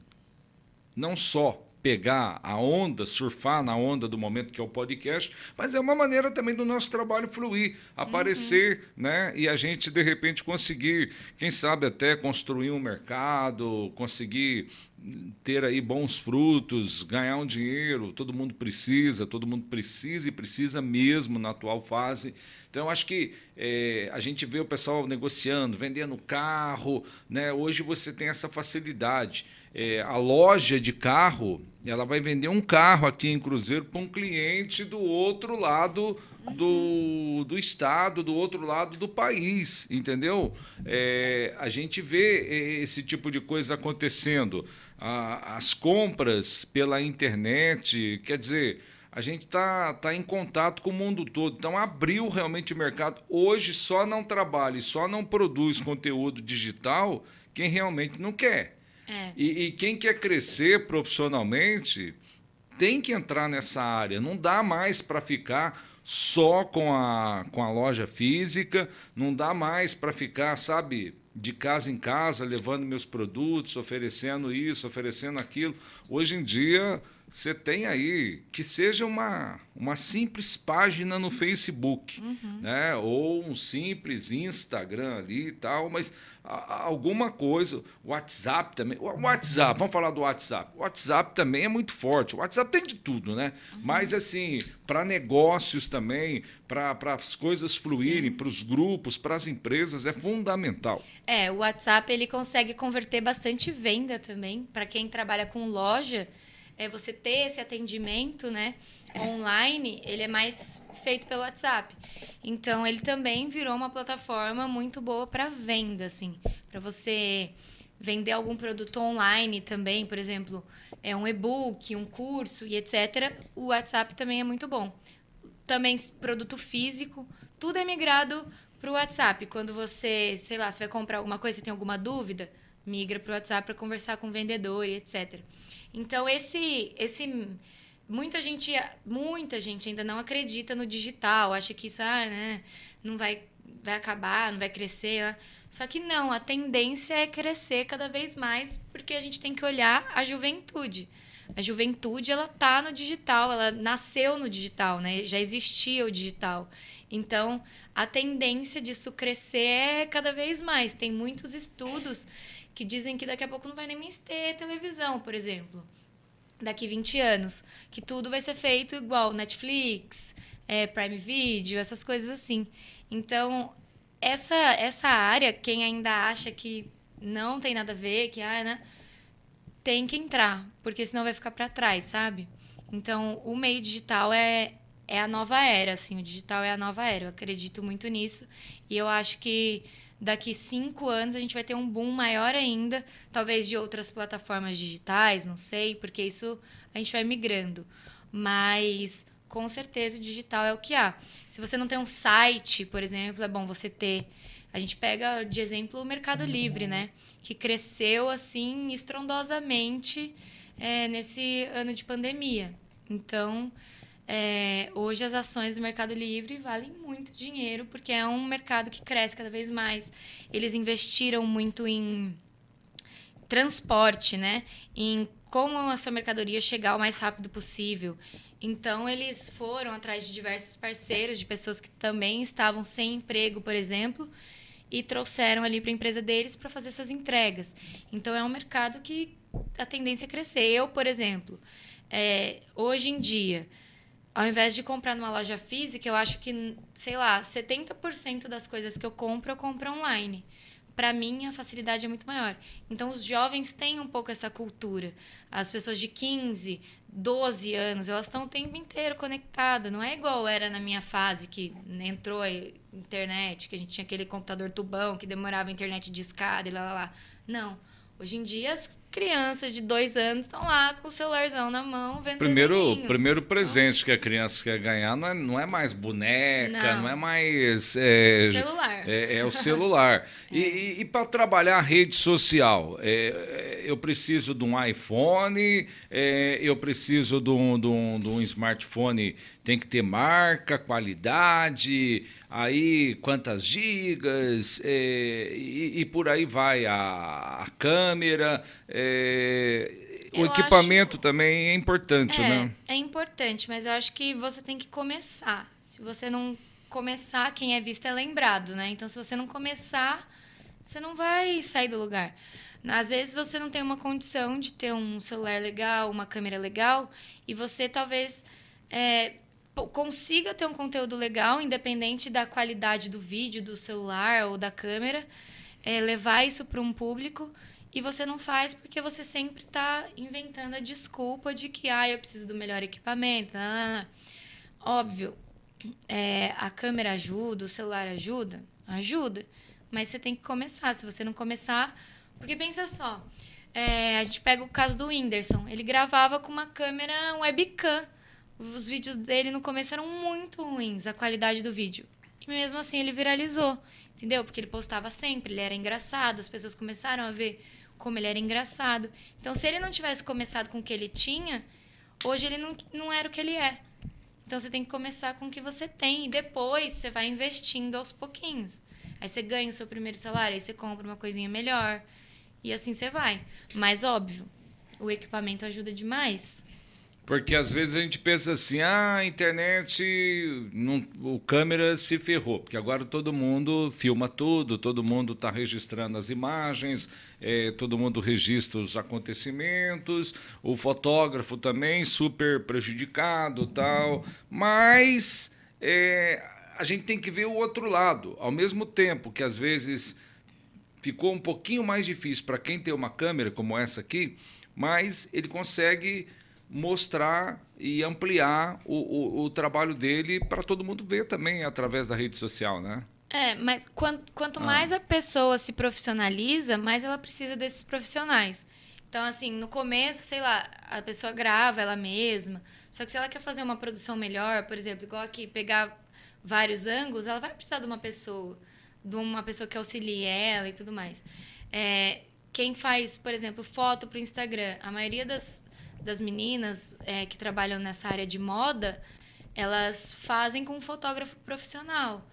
não só pegar a onda, surfar na onda do momento que é o podcast, mas é uma maneira também do nosso trabalho fluir, aparecer, uhum. né? E a gente de repente conseguir, quem sabe até construir um mercado, conseguir ter aí bons frutos, ganhar um dinheiro, todo mundo precisa, todo mundo precisa e precisa mesmo na atual fase. Então, eu acho que é, a gente vê o pessoal negociando, vendendo carro, né? Hoje você tem essa facilidade é, a loja de carro, ela vai vender um carro aqui em Cruzeiro para um cliente do outro lado do, do estado, do outro lado do país, entendeu? É, a gente vê esse tipo de coisa acontecendo. A, as compras pela internet, quer dizer, a gente está tá em contato com o mundo todo. Então, abriu realmente o mercado. Hoje, só não trabalha e só não produz conteúdo digital quem realmente não quer. É. E, e quem quer crescer profissionalmente tem que entrar nessa área. Não dá mais para ficar só com a, com a loja física, não dá mais para ficar, sabe, de casa em casa, levando meus produtos, oferecendo isso, oferecendo aquilo. Hoje em dia, você tem aí que seja uma, uma simples página no Facebook, uhum. né? ou um simples Instagram ali e tal, mas alguma coisa. O WhatsApp também. O WhatsApp, vamos falar do WhatsApp. O WhatsApp também é muito forte. O WhatsApp tem de tudo, né? Uhum. Mas, assim, para negócios também, para as coisas fluírem, para os grupos, para as empresas, é fundamental.
É, o WhatsApp ele consegue converter bastante venda também. Para quem trabalha com loja, é você ter esse atendimento, né? Online, ele é mais feito pelo WhatsApp. Então, ele também virou uma plataforma muito boa para venda, assim, para você vender algum produto online também, por exemplo, é um e-book, um curso e etc. O WhatsApp também é muito bom. Também produto físico, tudo é migrado para o WhatsApp. Quando você, sei lá, você vai comprar alguma coisa, você tem alguma dúvida, migra para o WhatsApp para conversar com o vendedor e etc. Então esse esse muita gente, muita gente ainda não acredita no digital, acha que isso ah, né, não vai, vai acabar, não vai crescer. Só que não, a tendência é crescer cada vez mais, porque a gente tem que olhar a juventude. A juventude, ela tá no digital, ela nasceu no digital, né? Já existia o digital. Então, a tendência disso crescer é cada vez mais. Tem muitos estudos que dizem que daqui a pouco não vai nem mais ter televisão, por exemplo daqui 20 anos. Que tudo vai ser feito igual Netflix, é, Prime Video, essas coisas assim. Então, essa, essa área, quem ainda acha que não tem nada a ver, que ah, né, tem que entrar, porque senão vai ficar para trás, sabe? Então, o meio digital é, é a nova era, assim, o digital é a nova era. Eu acredito muito nisso e eu acho que daqui cinco anos a gente vai ter um boom maior ainda, talvez de outras plataformas digitais, não sei, porque isso a gente vai migrando. Mas com certeza o digital é o que há. Se você não tem um site, por exemplo, é bom você ter. A gente pega de exemplo o Mercado Livre, né? Que cresceu assim estrondosamente é, nesse ano de pandemia. Então, é, hoje as ações do Mercado Livre valem muito dinheiro, porque é um mercado que cresce cada vez mais. Eles investiram muito em transporte, né? Em como a sua mercadoria chegar o mais rápido possível. Então, eles foram atrás de diversos parceiros, de pessoas que também estavam sem emprego, por exemplo, e trouxeram ali para a empresa deles para fazer essas entregas. Então, é um mercado que a tendência é crescer. Eu, por exemplo, é, hoje em dia ao invés de comprar numa loja física, eu acho que, sei lá, 70% das coisas que eu compro, eu compro online. Para mim, a facilidade é muito maior. Então, os jovens têm um pouco essa cultura. As pessoas de 15, 12 anos, elas estão o tempo inteiro conectadas. Não é igual era na minha fase, que entrou a internet, que a gente tinha aquele computador tubão, que demorava a internet de escada e lá, lá, lá. Não. Hoje em dia, as crianças de dois anos estão lá com o celularzão na mão, vendo
Primeiro, primeiro presente que a criança quer ganhar não é, não é mais boneca, não, não é mais... É,
celular.
É, é o celular. [laughs] é. E, e, e para trabalhar a rede social, é, eu preciso de um iPhone, é, eu preciso de um, de, um, de um smartphone, tem que ter marca, qualidade, aí quantas gigas, é, e, e, por aí vai a, a câmera. É, o equipamento acho... também é importante,
é,
né?
É importante, mas eu acho que você tem que começar. Se você não começar, quem é visto é lembrado, né? Então, se você não começar, você não vai sair do lugar. Às vezes você não tem uma condição de ter um celular legal, uma câmera legal, e você talvez é, consiga ter um conteúdo legal, independente da qualidade do vídeo, do celular ou da câmera, é, levar isso para um público e você não faz porque você sempre está inventando a desculpa de que ah, eu preciso do melhor equipamento. Não, não, não. Óbvio, é, a câmera ajuda, o celular ajuda, ajuda, mas você tem que começar. Se você não começar, porque pensa só, é, a gente pega o caso do Whindersson, ele gravava com uma câmera webcam os vídeos dele no começo eram muito ruins, a qualidade do vídeo. E mesmo assim ele viralizou, entendeu? Porque ele postava sempre, ele era engraçado, as pessoas começaram a ver como ele era engraçado. Então, se ele não tivesse começado com o que ele tinha, hoje ele não, não era o que ele é. Então, você tem que começar com o que você tem e depois você vai investindo aos pouquinhos. Aí você ganha o seu primeiro salário, aí você compra uma coisinha melhor e assim você vai. Mas, óbvio, o equipamento ajuda demais.
Porque às vezes a gente pensa assim, ah, a internet, não, o câmera se ferrou, porque agora todo mundo filma tudo, todo mundo está registrando as imagens, é, todo mundo registra os acontecimentos, o fotógrafo também super prejudicado tal, mas é, a gente tem que ver o outro lado, ao mesmo tempo que às vezes ficou um pouquinho mais difícil para quem tem uma câmera como essa aqui, mas ele consegue mostrar e ampliar o, o, o trabalho dele para todo mundo ver também através da rede social, né?
É, mas quanto, quanto ah. mais a pessoa se profissionaliza, mais ela precisa desses profissionais. Então, assim, no começo, sei lá, a pessoa grava ela mesma. Só que se ela quer fazer uma produção melhor, por exemplo, igual aqui, pegar vários ângulos, ela vai precisar de uma pessoa, de uma pessoa que auxilie ela e tudo mais. É, quem faz, por exemplo, foto para o Instagram, a maioria das, das meninas é, que trabalham nessa área de moda, elas fazem com um fotógrafo profissional.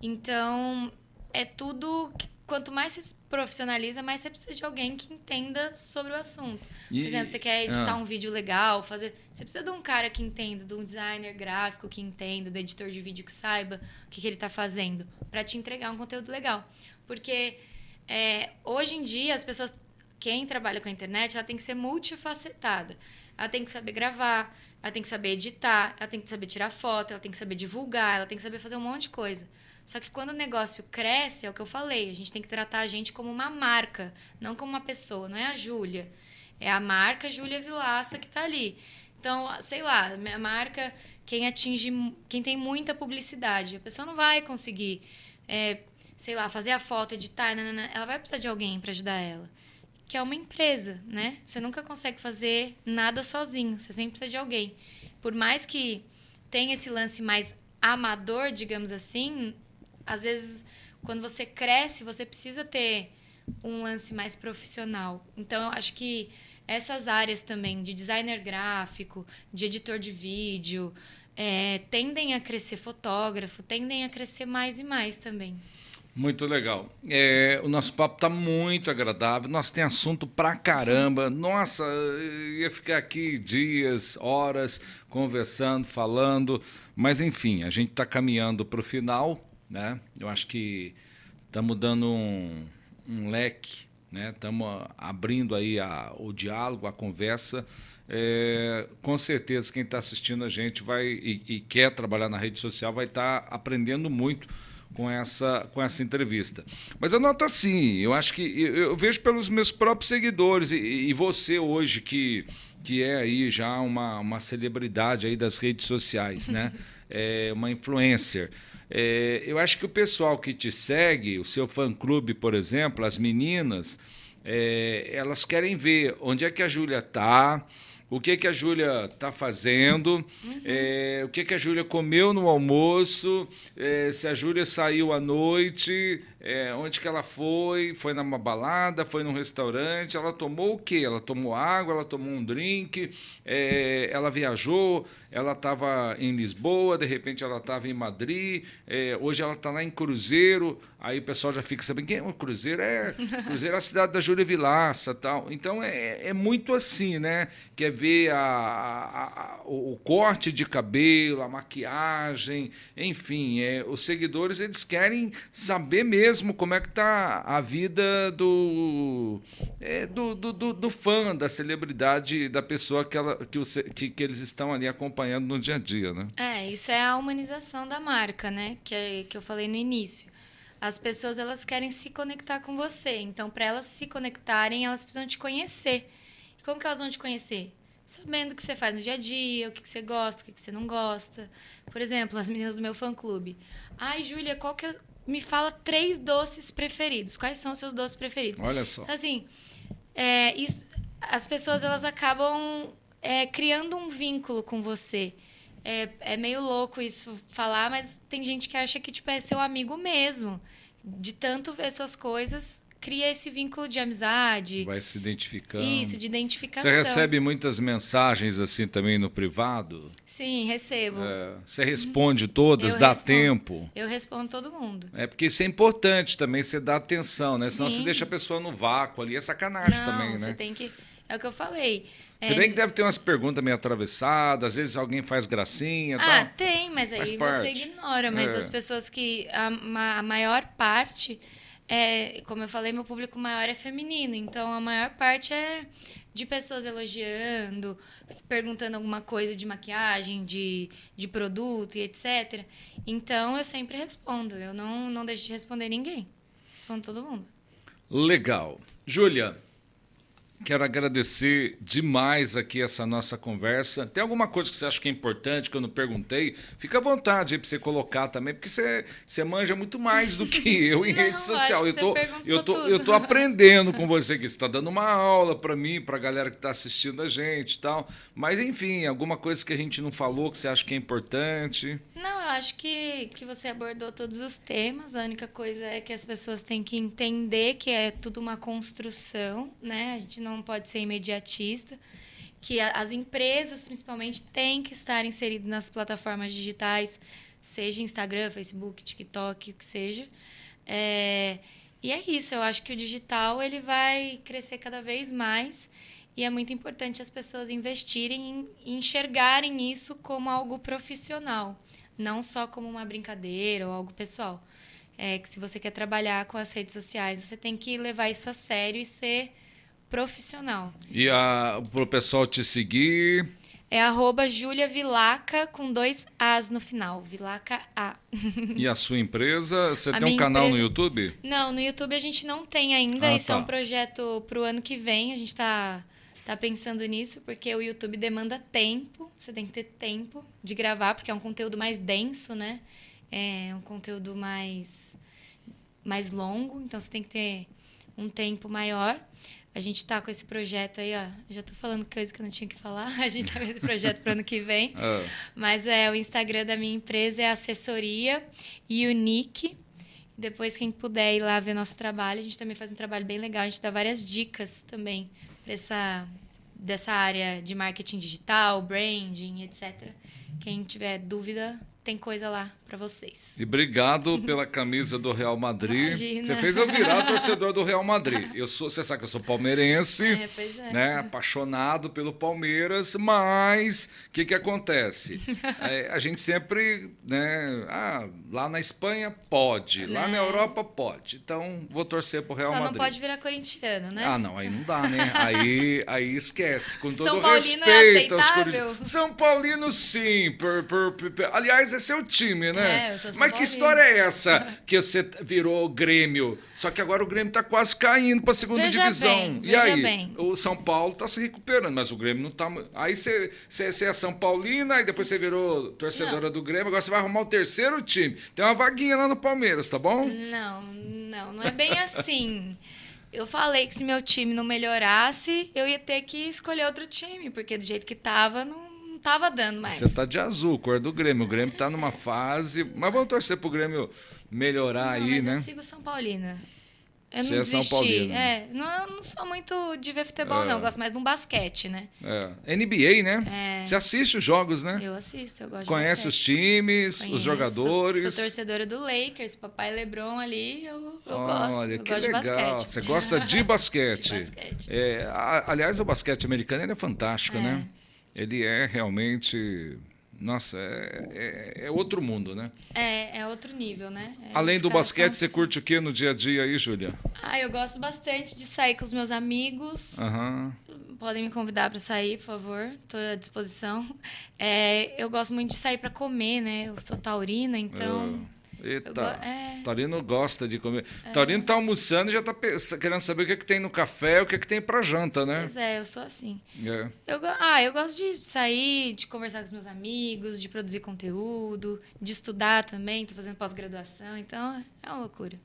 Então, é tudo. Quanto mais você se profissionaliza, mais você precisa de alguém que entenda sobre o assunto. Por exemplo, você quer editar ah. um vídeo legal, fazer. Você precisa de um cara que entenda, de um designer gráfico que entenda, do editor de vídeo que saiba o que, que ele está fazendo, para te entregar um conteúdo legal. Porque é, hoje em dia as pessoas quem trabalha com a internet, ela tem que ser multifacetada. Ela tem que saber gravar, ela tem que saber editar, ela tem que saber tirar foto, ela tem que saber divulgar, ela tem que saber fazer um monte de coisa. Só que quando o negócio cresce, é o que eu falei, a gente tem que tratar a gente como uma marca, não como uma pessoa, não é a Júlia. É a marca Júlia Vilaça que está ali. Então, sei lá, minha marca, quem atinge, quem tem muita publicidade, a pessoa não vai conseguir, é, sei lá, fazer a foto, editar, nanana, ela vai precisar de alguém para ajudar ela que é uma empresa, né? Você nunca consegue fazer nada sozinho, você sempre precisa de alguém. Por mais que tenha esse lance mais amador, digamos assim, às vezes quando você cresce, você precisa ter um lance mais profissional. Então, eu acho que essas áreas também de designer gráfico, de editor de vídeo, é, tendem a crescer fotógrafo, tendem a crescer mais e mais também.
Muito legal. É, o nosso papo está muito agradável. Nós tem assunto pra caramba. Nossa, ia ficar aqui dias, horas conversando, falando. Mas enfim, a gente está caminhando para o final, né? Eu acho que estamos dando um, um leque, né? Estamos abrindo aí a, o diálogo, a conversa. É, com certeza quem está assistindo a gente vai e, e, quer trabalhar na rede social vai estar tá aprendendo muito com essa, com essa entrevista. Mas eu noto assim, eu acho que eu, eu vejo pelos meus próprios seguidores e, e, você hoje que, que é aí já uma, uma celebridade aí das redes sociais, né? [laughs] É uma influencer. É, eu acho que o pessoal que te segue, o seu fã-clube, por exemplo, as meninas, é, elas querem ver onde é que a Júlia está, o que, que a Júlia está fazendo, uhum. é, o que, que a Júlia comeu no almoço, é, se a Júlia saiu à noite, é, onde que ela foi, foi numa balada, foi num restaurante, ela tomou o quê? Ela tomou água, ela tomou um drink, é, ela viajou, ela estava em Lisboa, de repente ela estava em Madrid, é, hoje ela está lá em Cruzeiro, aí o pessoal já fica sabendo quem é o Cruzeiro? É, [laughs] Cruzeiro é a cidade da Júlia Vilaça tal. Então é, é muito assim, né? Quer ver a, a, a, o corte de cabelo, a maquiagem, enfim, é, os seguidores eles querem saber mesmo como é que está a vida do, é, do, do, do, do, fã, da celebridade, da pessoa que, ela, que, que, que eles estão ali acompanhando acompanhando no dia a dia, né?
É, isso é a humanização da marca, né? Que, é, que eu falei no início. As pessoas elas querem se conectar com você, então para elas se conectarem, elas precisam te conhecer. E como que elas vão te conhecer? Sabendo o que você faz no dia a dia, o que você gosta, o que você não gosta. Por exemplo, as meninas do meu fã-clube. Ai, Júlia, qual que é... Me fala três doces preferidos. Quais são os seus doces preferidos?
Olha só.
Então, assim, é, isso, as pessoas elas acabam é, criando um vínculo com você. É, é meio louco isso falar, mas tem gente que acha que tipo, é seu amigo mesmo. De tanto ver suas coisas, cria esse vínculo de amizade.
Vai se identificando.
Isso, de identificação.
Você recebe muitas mensagens assim também no privado?
Sim, recebo. É,
você responde todas, Eu dá respondo. tempo?
Eu respondo todo mundo.
É porque isso é importante também, você dá atenção, né? Sim. Senão você deixa a pessoa no vácuo ali, é sacanagem
Não,
também, né?
Você tem que. É o que eu falei.
Se bem que deve ter umas perguntas meio atravessadas, às vezes alguém faz gracinha.
Ah,
tal.
tem, mas aí você parte. ignora. Mas é. as pessoas que. A, a, maior parte, é, como eu falei, meu público maior é feminino. Então a maior parte é de pessoas elogiando, perguntando alguma coisa de maquiagem, de, de produto e etc. Então eu sempre respondo. Eu não, não deixo de responder ninguém. Respondo todo mundo.
Legal. Júlia, Quero agradecer demais aqui essa nossa conversa. Tem alguma coisa que você acha que é importante, que eu não perguntei? Fica à vontade aí para você colocar também, porque você, você manja muito mais do que [laughs] eu em
não,
rede social.
Eu
tô, eu, tô, eu tô aprendendo com você que Você está dando uma aula para mim, para a galera que está assistindo a gente e tal. Mas, enfim, alguma coisa que a gente não falou que você acha que é importante?
Não, eu acho que, que você abordou todos os temas. A única coisa é que as pessoas têm que entender que é tudo uma construção, né? A gente não pode ser imediatista, que as empresas, principalmente, têm que estar inseridas nas plataformas digitais, seja Instagram, Facebook, TikTok, o que seja. É, e é isso, eu acho que o digital ele vai crescer cada vez mais e é muito importante as pessoas investirem e enxergarem isso como algo profissional, não só como uma brincadeira ou algo pessoal. É que se você quer trabalhar com as redes sociais, você tem que levar isso a sério e ser profissional.
E para o pessoal te seguir?
É arroba Julia Vilaca com dois As no final. Vilaca A.
E a sua empresa? [laughs] Você a tem um canal empresa... no YouTube?
Não, no YouTube a gente não tem ainda. Ah, Isso é tá. é um projeto para o ano que vem. A gente está tá pensando nisso, porque o YouTube demanda tempo. Você tem que ter tempo de gravar, porque é um conteúdo mais denso, né? É um conteúdo mais, mais longo. Então você tem que ter um tempo maior. A gente está com esse projeto aí, ó. Já estou falando coisa que eu não tinha que falar. [laughs] A gente está com esse projeto para o ano que vem. [laughs] Ah. Mas é o Instagram da minha empresa é assessoria Unique. Depois, quem puder ir lá ver nosso trabalho, a gente também faz um trabalho bem legal. A gente dá várias dicas também para essa dessa área de marketing digital, branding, etc. Quem tiver dúvida, tem coisa lá para vocês.
E obrigado pela camisa do Real Madrid. Imagina. Você fez eu virar torcedor do Real Madrid. Eu sou, você sabe que eu sou palmeirense, é, é. né, apaixonado pelo Palmeiras, mas o que que acontece? [laughs] É, a gente sempre, né, ah, lá na Espanha pode, lá na Europa pode. Então vou torcer pro Real
Só
Madrid.
não pode virar corintiano, né?
Ah, não, aí não dá, né? Aí, aí esquece. Com todo São respeito é aos corintianos. São Paulino sim, por, por, por, aliás é seu time, né?
É, sou São
Mas que história é essa [laughs] que você virou Grêmio? Só que agora o Grêmio tá quase caindo pra segunda
Veja
divisão.
bem,
e aí?
bem.
O São Paulo tá se recuperando, mas o Grêmio não tá. mu- Aí você, você, você é São Paulina, aí depois você virou torcedora do Grêmio, agora você vai arrumar o terceiro time. Tem uma vaguinha lá no Palmeiras, tá bom?
Não, não, não é bem assim. Eu falei que se meu time não melhorasse, eu ia ter que escolher outro time, porque do jeito que tava, não, não tava dando mais.
Você tá de azul, cor do Grêmio. O Grêmio tá numa fase. Mas vamos torcer pro Grêmio melhorar
não,
aí, né?
Eu sigo São Paulina. Eu
Você
não
é São.
É, não, eu não sou muito de ver futebol,
É.
não. Eu gosto mais de um basquete, né?
É. NBA, né?
É.
Você assiste os jogos, né?
Eu assisto, eu gosto de
Conhece os times, os
Conheço,
jogadores.
Sou, sou torcedora do Lakers, papai LeBron ali, eu, eu
Olha,
gosto. Eu
que
gosto
legal. Você gosta de [laughs] basquete.
De basquete.
É, a- aliás, o basquete americano é fantástico,
É.
né? Ele é realmente. Nossa, é, é- é outro mundo, né?
É, é outro nível, né? É,
Além do basquete,
são-
você curte o que no dia a dia aí, Júlia?
Ah, eu gosto bastante de sair com os meus amigos.
Aham.
Podem me convidar para sair, por favor. Estou à disposição. É, eu gosto muito de sair para comer, né? Eu sou taurina, então.
Eita.
go- é.
Taurino gosta de comer. Taurino tá almoçando e já tá querendo saber o que, é que tem no café, o que, é que tem pra janta, né?
Pois é, eu sou assim.
É.
Eu, ah, eu gosto de sair, de conversar com os meus amigos, de produzir conteúdo, de estudar também. Tô fazendo pós-graduação, então é uma loucura.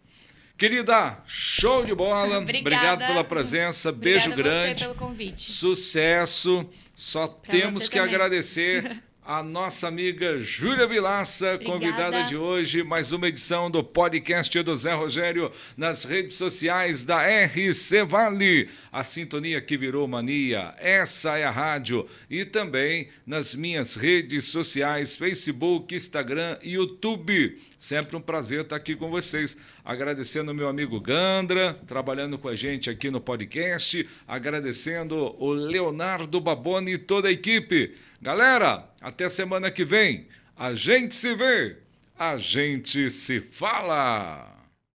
Querida, show de bola. [laughs]
Obrigada.
Obrigado pela presença. Beijo
Obrigada a
grande.
você pelo convite.
Sucesso. Só temos
você
que
também.
agradecer [laughs] a nossa amiga Júlia Vilaça,
Obrigada.
convidada de hoje, mais uma edição do podcast do Zé Rogério nas redes sociais da RC Vale, a sintonia que virou mania. Essa é a rádio e também nas minhas redes sociais, Facebook, Instagram e YouTube. Sempre um prazer estar aqui com vocês. Agradecendo o meu amigo Gandra, trabalhando com a gente aqui no podcast. Agradecendo o Leonardo Baboni e toda a equipe. Galera, até semana que vem. A gente se vê, a gente se fala.